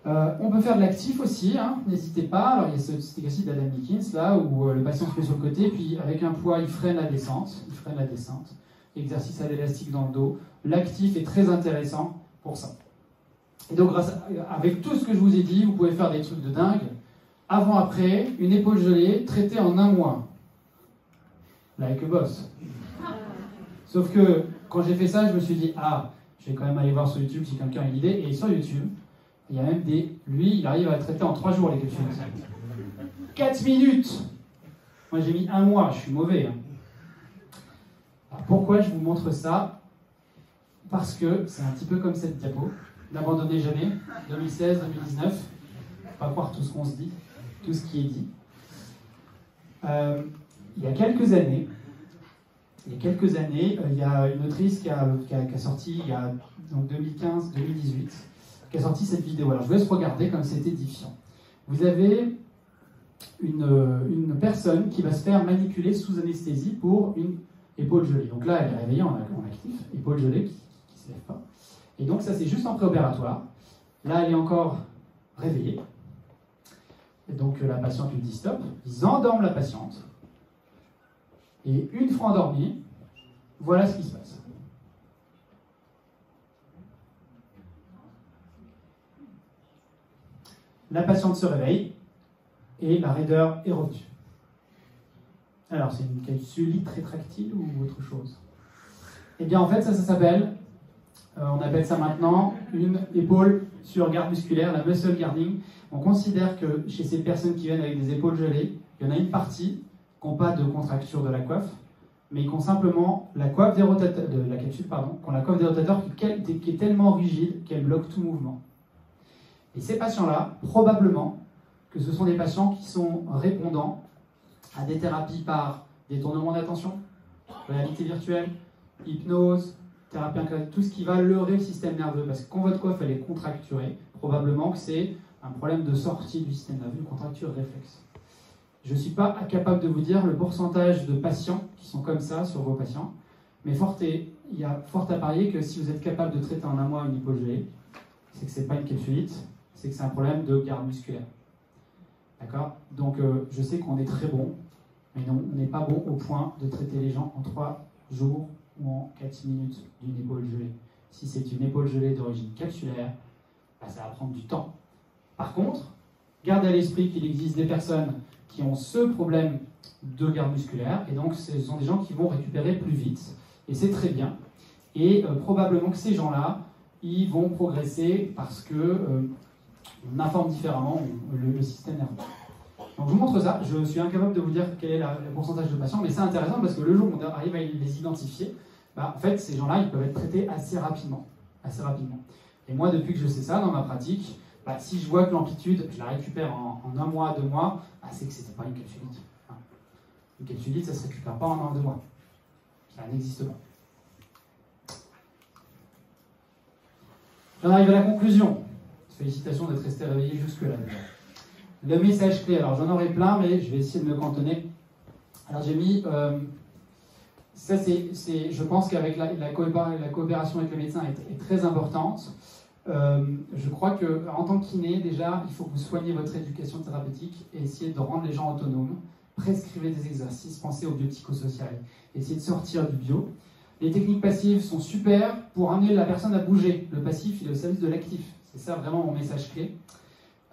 Euh, on peut faire de l'actif aussi, hein, n'hésitez pas. Alors, il y a ce petit exercice d'Adam Dickens, là, où euh, le patient se met sur le côté, puis avec un poids, il freine la descente. Il freine la descente. Exercice à l'élastique dans le dos. L'actif est très intéressant pour ça. Et donc, avec tout ce que je vous ai dit, vous pouvez faire des trucs de dingue. Avant-après, une épaule gelée traitée en un mois. Like a boss. Sauf que quand j'ai fait ça, je me suis dit, ah, je vais quand même aller voir sur YouTube si quelqu'un a une idée. Et sur YouTube, il y a même des. Lui, il arrive à traiter en 3 jours les capsules. 4 minutes Moi, j'ai mis un mois, je suis mauvais. Hein. pourquoi je vous montre ça? Parce que c'est un petit peu comme cette diapo. N'abandonnez jamais, 2016-2019. Pas croire tout ce qu'on se dit, tout ce qui est dit. Euh, il y a quelques années, il y a quelques années, euh, il y a une autrice qui a, qui a sorti, il y a donc 2015-2018, qui a sorti cette vidéo. Alors je vous laisse regarder comme c'est édifiant. Vous avez une, une, personne qui va se faire manipuler sous anesthésie pour une épaule gelée. Donc là, elle est réveillée en, actif, épaule gelée qui ne se lève pas. Et donc ça, c'est juste en préopératoire. Là, elle est encore réveillée. Et donc la patiente lui dit stop. Ils endorment la patiente. Et une fois endormie, voilà ce qui se passe. La patiente se réveille et la raideur est revenue. Alors, c'est une capsule rétractile ou autre chose? Eh bien, en fait, ça, s'appelle, euh, on appelle ça maintenant une épaule sur garde musculaire, la muscle guarding. On considère que chez ces personnes qui viennent avec des épaules gelées, il y en a une partie qui n'ont pas de contracture de la coiffe, mais qui ont simplement la coiffe des rotateurs, la capsule, pardon, qui ont la coiffe des rotateurs qui est tellement rigide qu'elle bloque tout mouvement. Et ces patients-là, probablement que ce sont des patients qui sont répondants à des thérapies par détournement d'attention, réalité virtuelle, hypnose, thérapie tout ce qui va leurrer le système nerveux. Parce que quand votre coiffe elle est contracturée, probablement que c'est un problème de sortie du système nerveux, une contracture réflexe. Je ne suis pas capable de vous dire le pourcentage de patients qui sont comme ça sur vos patients, mais il y a fort à parier que si vous êtes capable de traiter en un mois une hypogée, c'est que ce n'est pas une capsulite, c'est que c'est un problème de garde musculaire. D'accord? Donc euh, je sais qu'on est très bon, mais non, on n'est pas bon au point de traiter les gens en 3 jours ou en 4 minutes d'une épaule gelée. Si c'est une épaule gelée d'origine capsulaire, bah, ça va prendre du temps. Par contre, gardez à l'esprit qu'il existe des personnes qui ont ce problème de garde musculaire, et donc ce sont des gens qui vont récupérer plus vite, et c'est très bien. Et euh, probablement que ces gens-là, ils vont progresser parce que euh, on informe différemment le, système nerveux. Donc je vous montre ça, je suis incapable de vous dire quel est le pourcentage de patients, mais c'est intéressant parce que le jour où on arrive à les identifier, bah, en fait ces gens-là ils peuvent être traités assez rapidement. Assez rapidement. Et moi depuis que je sais ça dans ma pratique, bah, si je vois que l'amplitude, je la récupère en, un mois, deux mois, bah, c'est que ce n'était pas une capsulite. Une capsulite, ça ne se récupère pas en un, deux mois. Ça n'existe pas. J'en arrive à la conclusion. Félicitations d'être resté réveillé jusque-là. Le message clé, alors j'en aurai plein, mais je vais essayer de me cantonner. Alors j'ai mis, euh, ça c'est, je pense qu'avec la, coopération avec le médecin est, très importante. Euh, je crois qu'en tant que déjà, il faut que vous soigniez votre éducation thérapeutique et essayer de rendre les gens autonomes. Prescrivez des exercices, pensez au biopsychosocial, essayez de sortir du bio. Les techniques passives sont super pour amener la personne à bouger. Le passif, il est au service de l'actif. C'est ça vraiment mon message clé.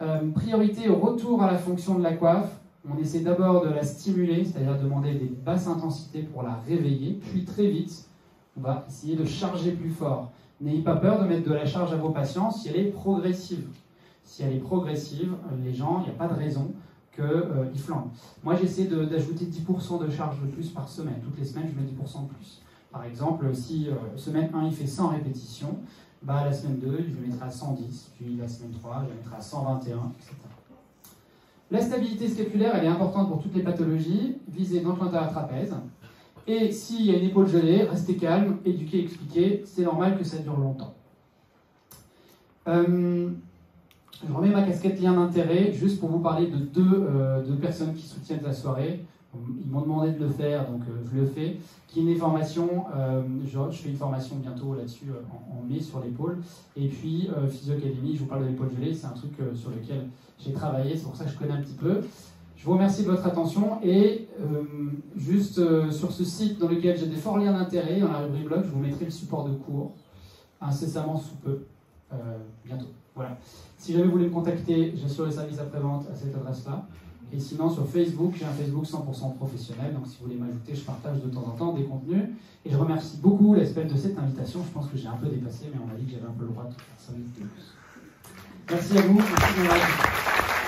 Euh, priorité au retour à la fonction de la coiffe On essaie d'abord de la stimuler, c'est-à-dire demander des basses intensités pour la réveiller, puis très vite, on va essayer de charger plus fort. N'ayez pas peur de mettre de la charge à vos patients si elle est progressive. Si elle est progressive, les gens, il n'y a pas de raison qu'ils euh, flambent. Moi, j'essaie d'ajouter 10% de charge de plus par semaine. Toutes les semaines, je mets 10% de plus. Par exemple, si euh, semaine 1, il fait 100 répétitions, bah, la semaine 2, je le mettrai à 110, puis la semaine 3, je le mettrai à 121, etc. La stabilité scapulaire, elle est importante pour toutes les pathologies visées dans le trapèze. Et s'il y a une épaule gelée, restez calme, éduquez, expliquez, c'est normal que ça dure longtemps. Euh, je remets ma casquette lien d'intérêt juste pour vous parler de deux, euh, deux personnes qui soutiennent la soirée. Ils m'ont demandé de le faire, donc euh, je le fais. Une formation, euh, je, fais une formation bientôt là-dessus en, mai sur l'épaule. Et puis Physio Academy, je vous parle de l'épaule gelée, c'est un truc sur lequel j'ai travaillé, c'est pour ça que je connais un petit peu. Je vous remercie de votre attention et juste sur ce site dans lequel j'ai des forts liens d'intérêt, dans la rubrique blog, je vous mettrai le support de cours incessamment sous peu, bientôt. Voilà. Si jamais vous voulez me contacter, j'assure les services après-vente à cette adresse-là. Et sinon, sur Facebook, j'ai un Facebook 100% professionnel. Donc, si vous voulez m'ajouter, je partage de temps en temps des contenus. Et je remercie beaucoup l'espèce de cette invitation. Je pense que j'ai un peu dépassé, mais on m'a dit que j'avais un peu le droit de faire ça. Merci à vous. Merci